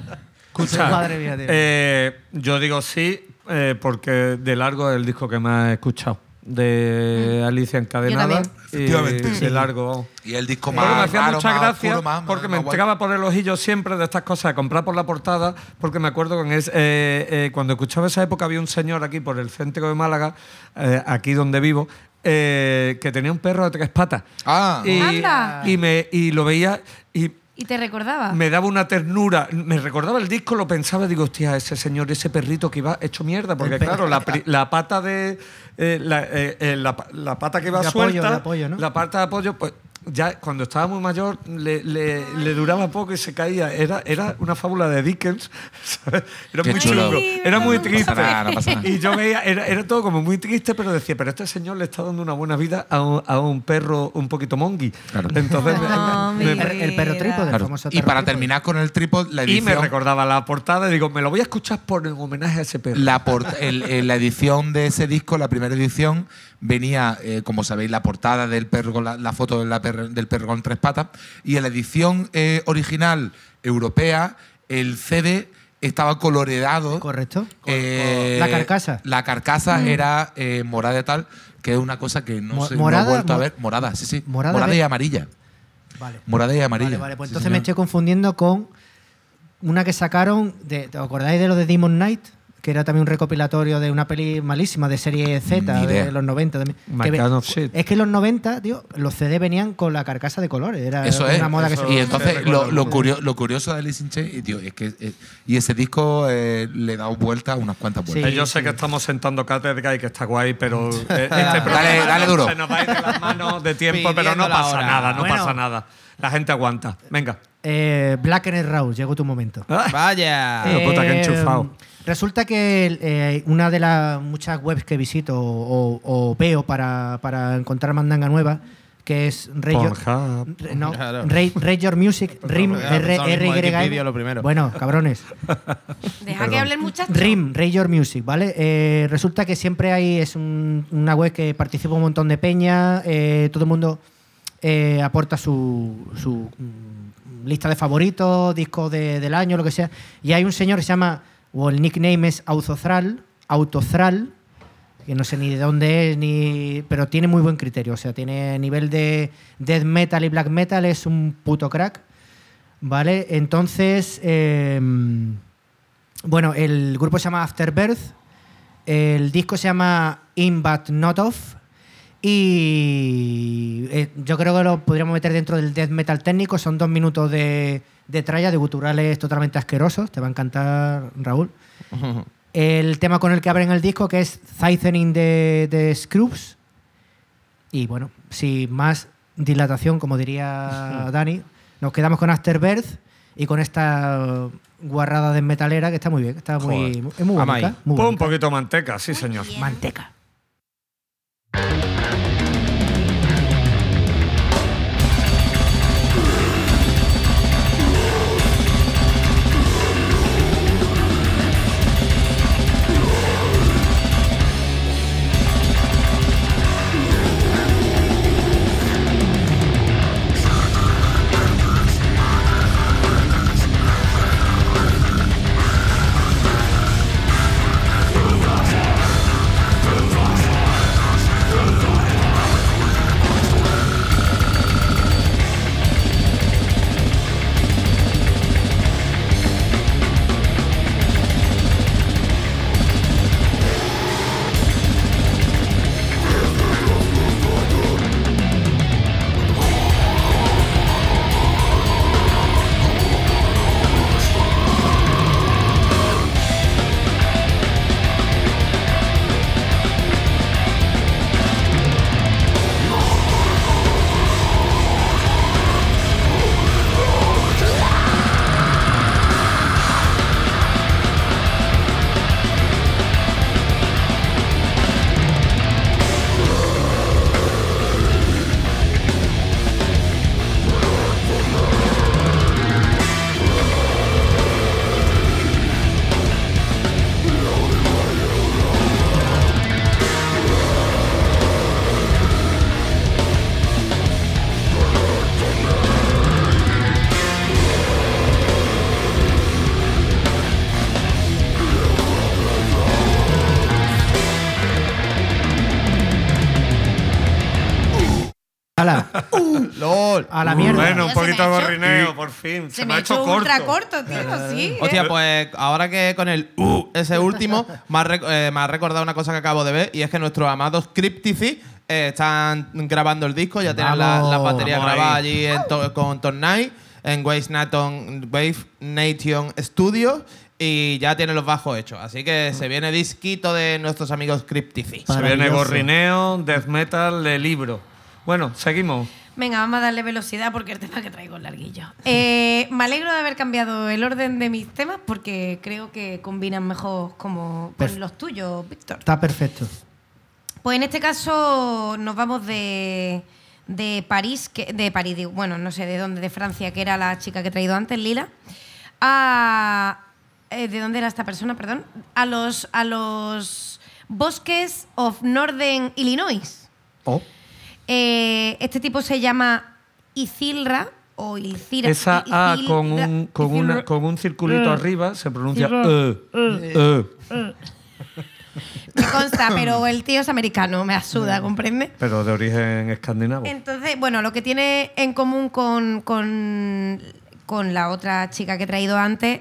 Escucha, Madre mía, tío. eh, yo digo sí eh, porque de largo es el disco que más he escuchado. De Alicia Encadenada. Efectivamente. De Sí. largo. vamos. Y el disco me más hacía raro, mucha más gracia porque más- me entraba por el ojillo siempre de estas cosas, de comprar por la portada, porque me acuerdo con es, eh, eh, cuando escuchaba esa época había un señor aquí por el centro de Málaga, eh, aquí donde vivo, eh, que tenía un perro de tres patas. Ah. y, Anda. y, me, y lo veía y ¿Y te recordaba? me daba una ternura. Me recordaba el disco, lo pensaba, digo, hostia, ese señor, ese perrito que iba hecho mierda. Porque, El claro, la, pri- la pata de. eh, la, eh, eh, la pa- la pata que iba De apoyo, suelta. de apoyo, ¿no? La pata de apoyo, pues. Ya cuando estaba muy mayor le, le- le duraba poco y se caía. Era, era una fábula de Dickens. <laughs> ¿sabes? Era Qué muy chulo. chungo. Ay, Era muy no pasa triste. nada, no pasa nada. Y yo veía, era, era todo como muy triste, pero decía, pero este señor le está dando una buena vida a un, a un perro un poquito mongi. Claro. Entonces, me- Ah, me- el, el perro trípode, el Claro. famoso Y para terminar con el trípode, la y edición. me recordaba la portada y digo, me lo voy a escuchar por en homenaje a ese perro. La, por- el- el- la edición de ese disco, la primera edición, venía, eh, como sabéis, la portada del perro la, la foto de la perra- del perro con tres patas. Y en la edición eh, original europea, el CD estaba coloreado. Correcto. eh, La carcasa. La carcasa era eh, morada y tal, que es una cosa que no, Mo- sé, no morada, he vuelto a ver. Morada, sí, sí. morada Morada, y amarilla. Vale. Morada y amarilla. Vale, vale, pues Sí, entonces me estoy confundiendo con una que sacaron, de, ¿te acordáis de lo de Demon Knight? Que era también un recopilatorio de una peli malísima de serie Z de los 90 también. My Que ve- kind of shit. Es que en los 90, tío, los CD venían con la carcasa de colores. Era Eso una es. moda eso- que y se entonces Sí, lo, lo curio- lo curioso de Alice in Chains, y, tío, es que eh, y ese disco eh, le he dado vueltas, unas cuantas vueltas. Eh, yo sé que estamos sentando cátedra y que está guay, pero <laughs> eh, este Dale, programa dale duro. se nos va a ir de las manos de tiempo, pero Pidiendo no la pasa hora. nada, no Bueno. pasa nada. La gente aguanta. Venga. Eh, Black and Raw, llegó tu momento. <laughs> Vaya. Eh, puta, que enchufado. Resulta que eh, una de las muchas webs que visito o, o veo para, para encontrar mandanga nueva, que es Rey no, Claro. Rey, Rey Your Music, RIM, Claro, R, R, lo primero. Bueno, cabrones. <laughs> Deja que hable el muchacho. RIM, Rey Your Music, ¿vale? Eh, resulta que siempre hay, es un- una web que participa un montón de peña, eh, todo el mundo eh, aporta su, su, mm, lista de favoritos, discos de- del año, lo que sea. Y hay un señor que se llama, o el nickname es Autozral, Autozral, que no sé ni de dónde es, ni pero tiene muy buen criterio. O sea, tiene nivel de death metal y black metal, es un puto crack. ¿Vale? Entonces, eh, bueno, el grupo se llama Afterbirth, el disco se llama In But Not Off y eh, yo creo que lo podríamos meter dentro del death metal técnico. Son dos minutos de, de tralla, de guturales totalmente asquerosos. Te va a encantar, Raúl. <laughs> el tema con el que abren el disco, que es Thightening de, de Scrubs. Y bueno, sin más dilatación, como diría <laughs> Dani, nos quedamos con Afterbirth y con esta guarrada de metalera que está muy bien, está muy, Joder. es muy bonita. muy Pon un poquito de manteca, sí, señor. Manteca. A la mierda. Bueno, un poquito de gorrineo, por fin. Se, Se me ha hecho corto. ultra corto, tío, sí. Hostia, ¿eh? pues ahora que con el uh, ese último me ha, rec- eh, me ha recordado una cosa que acabo de ver y es que nuestros amados Cryptici eh, están grabando el disco, ya tienen la- las baterías Vamos ahí. grabadas allí en to- con Tornai en Wave Nation, Wave Nation Studios y ya tienen los bajos hechos. Así que se viene disquito de nuestros amigos Cryptici. Se viene gorrineo, death metal de libro. Bueno, seguimos. Venga, vamos a darle velocidad porque el tema que traigo es larguillo. Eh, me alegro de haber cambiado el orden de mis temas porque creo que combinan mejor como con los tuyos, Víctor. Está perfecto. Pues en este caso nos vamos de, de París, que, de París, digo, bueno, no sé de dónde, de Francia, que era la chica que he traído antes, Lila, a... eh, ¿De dónde era esta persona, perdón? A los, a los bosques of Northern Illinois. Oh, Eh, este tipo se llama Icilra o Ilcira. Esa A con un, con una, con un circulito arriba se pronuncia E. E. Me consta, pero el tío es americano, me asuda, ¿comprende? Pero de origen escandinavo. Entonces, bueno, lo que tiene en común con, con, con la otra chica que he traído antes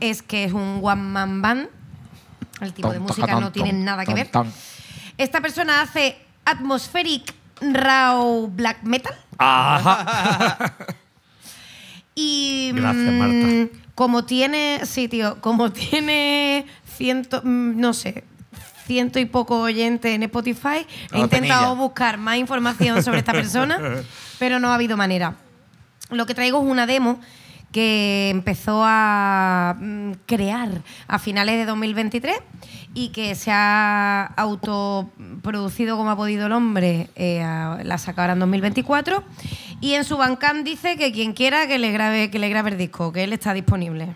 es que es un one man band. El tipo de música no tiene nada que ver. Esta persona hace atmospheric raw black metal. Ajá. <laughs> Y Gracias, mm, Marta. como tiene, sí, tío, como tiene ciento, mm, no sé, ciento y poco oyentes en Spotify, he La intentado buscar más información sobre esta persona, <laughs> pero no ha habido manera. Lo que traigo es una demo que empezó a mm, crear a finales de 2023 y que se ha autoproducido como ha podido el hombre, eh, la sacará en 2024 y en su Bandcamp dice que quien quiera que le grabe, que le grabe el disco, que él está disponible.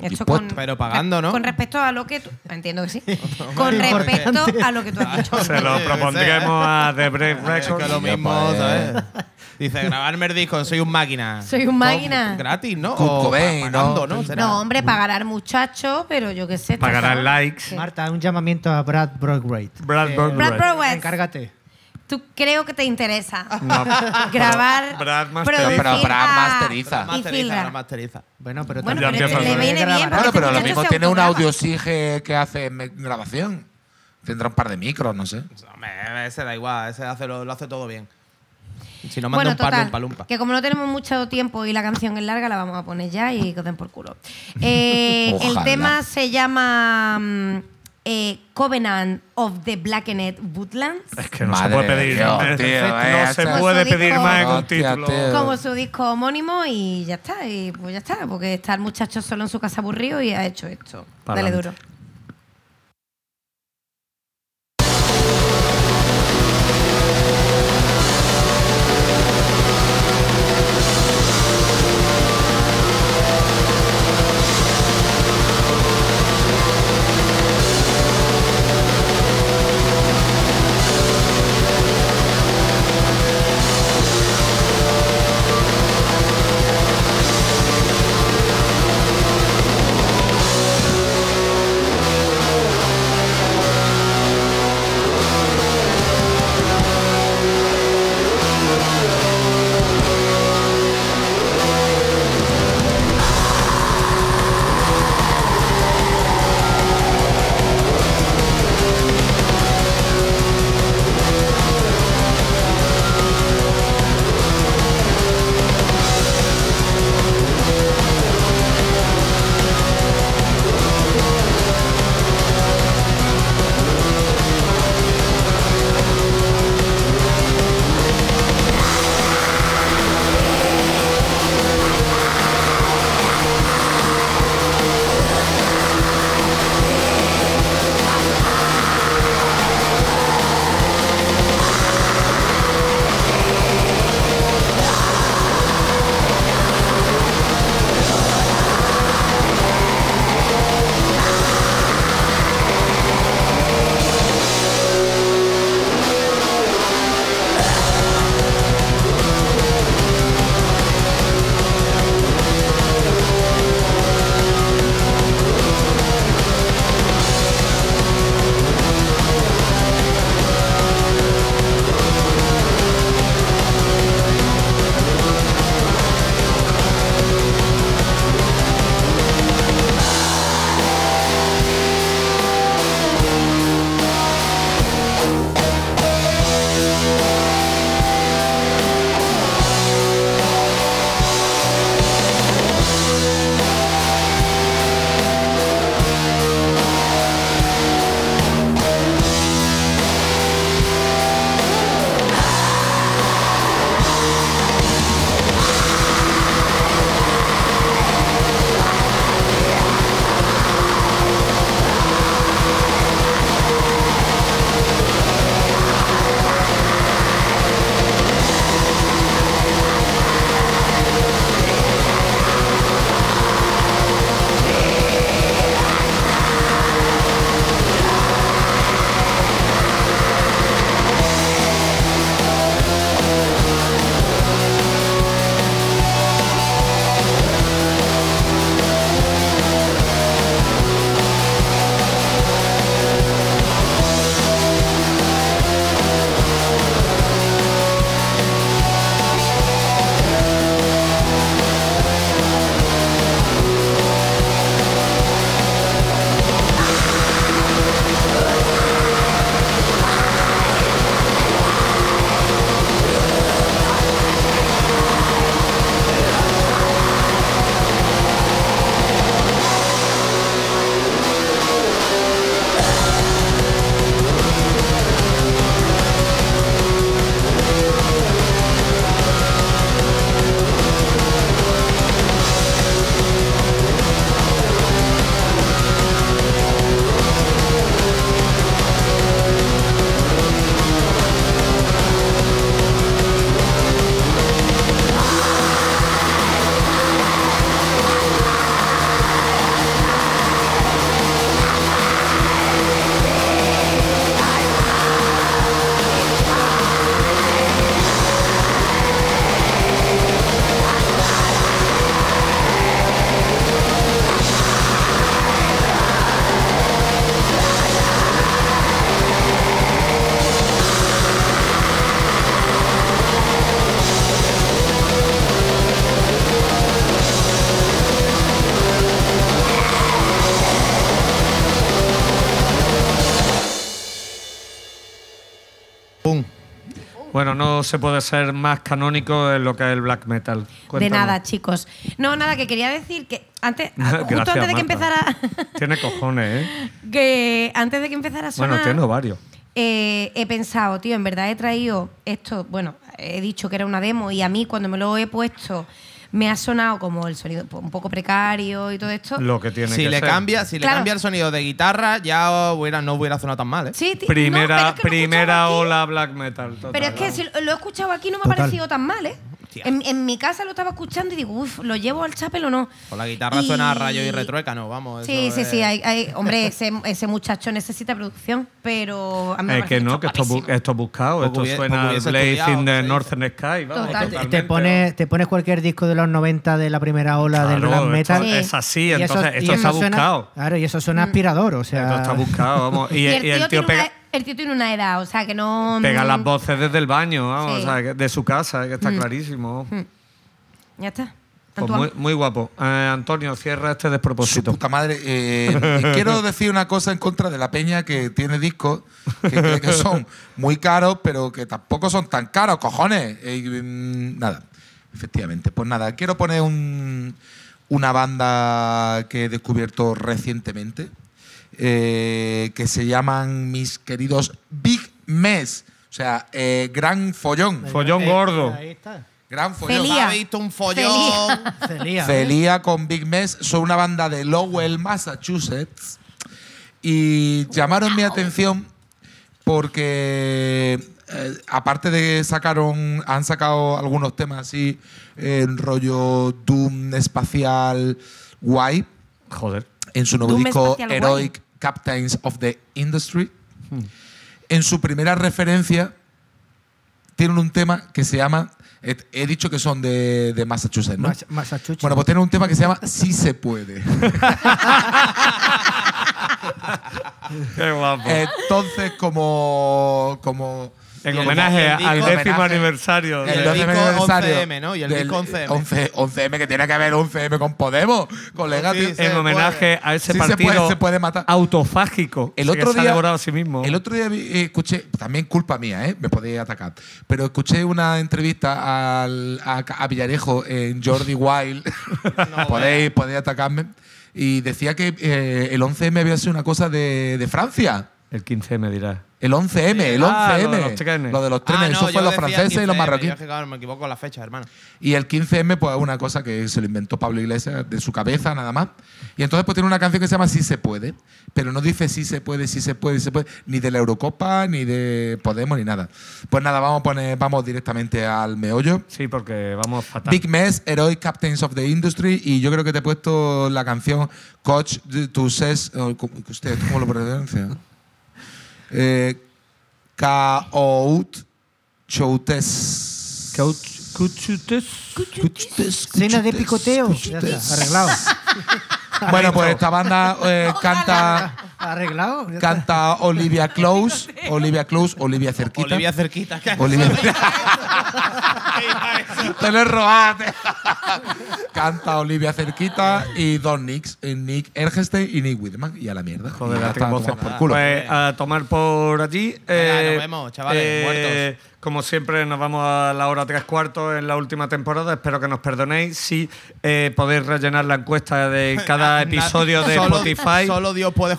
Esto. Pero pagando, ¿no? Con respecto a lo que tú... Entiendo que sí. <laughs> con respecto a lo que tú has <laughs> dicho. Se lo propondremos a The Break Es Records. que lo mismo. ¿sabes? Dice, grabarme el disco, soy un máquina. Soy un máquina. Gratis, ¿no? O Cobain, pagando, ¿no? ¿no? Hombre, pagará al muchacho, pero yo qué sé. Pagará likes. Marta, un llamamiento a Brad Broadway. Brad Eh, Bird Brad. Browers, Encárgate. Tú creo que te interesa <laughs> No, grabar, Brad masteriza. producir Pero Brad masteriza. Masteriza. Bueno, pero Bueno, pero le viene bien. Lo mismo tiene un audio SIG que hace grabación. Tendrá un par de micros, no sé. Hombre, ese da igual, ese hace lo, lo hace todo bien. Si no manda Bueno, un par de total, un palumpa. que como no tenemos mucho tiempo y la canción es larga, la vamos a poner ya y que den por culo. <laughs> Eh, el tema se llama mm, eh, Covenant of the Blackened Woodlands. Es que no Madre se puede de pedir, Dios, eh, tío, <laughs> no eh, se esto- puede pedir dijo- más en un Hostia, título. tío. Como su disco homónimo y ya está. Y pues ya está, porque está el muchacho solo en su casa aburrido y ha hecho esto. Pa'lante. Dale duro. No se puede ser más canónico en lo que es el black metal. De nada, chicos. No, nada, que quería decir que antes, <laughs> justo Gracias, antes de que empezara, Tiene cojones, ¿eh? <laughs> que antes de que empezara a sonar, Bueno, tiene varios. eh, he pensado, tío, en verdad he traído esto, bueno, he dicho que era una demo y a mí cuando me lo he puesto me ha sonado como el sonido un poco precario y todo esto. Lo que tiene Si que le ser. cambia, si Claro. le cambia el sonido de guitarra, ya hubiera, no hubiera sonado tan mal, ¿eh? Sí, tío, no, Primera, es que primera ola black metal. total, Pero es que si lo he escuchado aquí no me ha parecido tan mal, ¿eh? En, en mi casa lo estaba escuchando y digo, uff, ¿lo llevo al chapel o no? Con la guitarra Y- suena a rayo y retruécano, vamos. Sí, eso sí, es- sí. Hay, hay- hombre, ese, ese muchacho necesita producción, pero a mí me Es que no, que esto, bu- guapísimo. esto es buscado. Poco Esto hubie- suena Blaze in the sí. Northern Sky. vamos, Total. Te, pones, te pones cualquier disco de los 90 de la primera ola del black esto metal. Sí. Es así, y eso- entonces y esto eso está suena- buscado. Claro, y eso suena aspirador, o sea. Esto está buscado, vamos. Y, <laughs> Y y el tío, el tío tiene pega, una, edad, o sea, que no... pega mm, las voces desde el baño, vamos, Sí. o sea, que- de su casa, que está clarísimo. Ya está. Pues muy, muy guapo. Eh, Antonio, cierra este Su despropósito. puta madre. eh, quiero decir una cosa en contra de la peña que tiene discos que cree que son muy caros, pero que tampoco son tan caros, cojones. Eh, mm, nada, efectivamente. Pues nada, quiero poner un- una banda que he descubierto recientemente, eh, que se llaman mis queridos Big Mess. O sea, eh, gran follón. Follón Eh, gordo. Ahí está. Gran follón. Felía. ¿Ha visto un follón? Celia. Celia con Big Mess son una banda de Lowell, Massachusetts. Y llamaron mi atención porque, eh, aparte de sacaron, han sacado algunos temas así, en rollo Doom espacial guay, Joder. en su nuevo Doom disco. Heroic Captains of the Industry. En su primera referencia tienen un tema que se llama, he, he dicho que son de, de Massachusetts, ¿no? Mas- Massachusetts. Bueno, pues tiene un tema que se llama Sí se puede. <laughs> Qué guapo. Entonces, como. como en homenaje al décimo aniversario. el de- disco décimo aniversario 11M, ¿no? Y el del disco 11M. 11, 11M, que tiene que ver 11M con Podemos, colega. En homenaje a ese partido autofágico El otro día, devorado a sí mismo. El otro día escuché, también culpa mía, ¿eh? me podéis atacar, pero escuché una entrevista al- a, a Villarejo en Jordi Wild, <laughs> <laughs> podéis, podéis atacarme, y decía que eh, el 11M había sido una cosa de, de Francia. El 15 me dirá. El 11M, el 11M. Ah, lo de los trenes. Lo de los trenes, Ah, no, eso fue los franceses y los 15M, marroquíes. yo es que, claro, me equivoco con la fecha, hermano. Y el 15M, pues es una cosa que se lo inventó Pablo Iglesias de su cabeza, nada más. Y entonces, pues tiene una canción que se llama Sí se puede, pero no dice sí se puede, sí se puede, sí se puede, ni de la Eurocopa, ni de Podemos, ni nada. Pues nada, vamos a poner, vamos directamente al meollo. Sí, porque vamos fatal. Big Mess, Heroic Captains of the Industry, y yo creo que te he puesto la canción Coach to Says. ¿Usted cómo lo pronuncia? Eh, K-O-U-T Choutes. Couch- Cuchutes. Cena de picoteo. Ya está, arreglado. <laughs> Bueno, pues esta banda eh, canta, Arreglado. canta Olivia Close, <laughs> Olivia Close, Olivia Cerquita. Olivia cerquita. Olivia <laughs> Te lo he robado. te- Canta Olivia Cerquita y dos Nicks, eh, Nick Ergestein y Nick Whitman. Y a la mierda. Joder, la tengo por culo. Pues a tomar por allí. eh, nos vemos, chavales, muertos. Como siempre, nos vamos a la hora tres cuartos en la última temporada. Espero que nos perdonéis. Si eh, podéis rellenar la encuesta de cada <laughs> episodio de Solo- Spotify. Solo Dios puede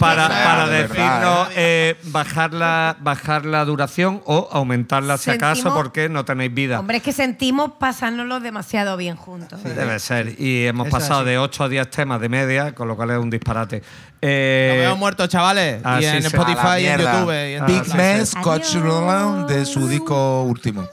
para, ¿eh? para de decirnos verdad, eh, bajar, la, bajar la duración o aumentarla si acaso porque no tenéis vida. Hombre, es que sentimos pasárnoslo demasiado bien juntos. Debe ser. Y hemos Eso pasado de 8 a 10 temas de media, con lo cual es un disparate. Nos Eh, vemos muertos, chavales. así y en Spotify y en. YouTube. y en Big Mess. Coach Adiós. de su disco último.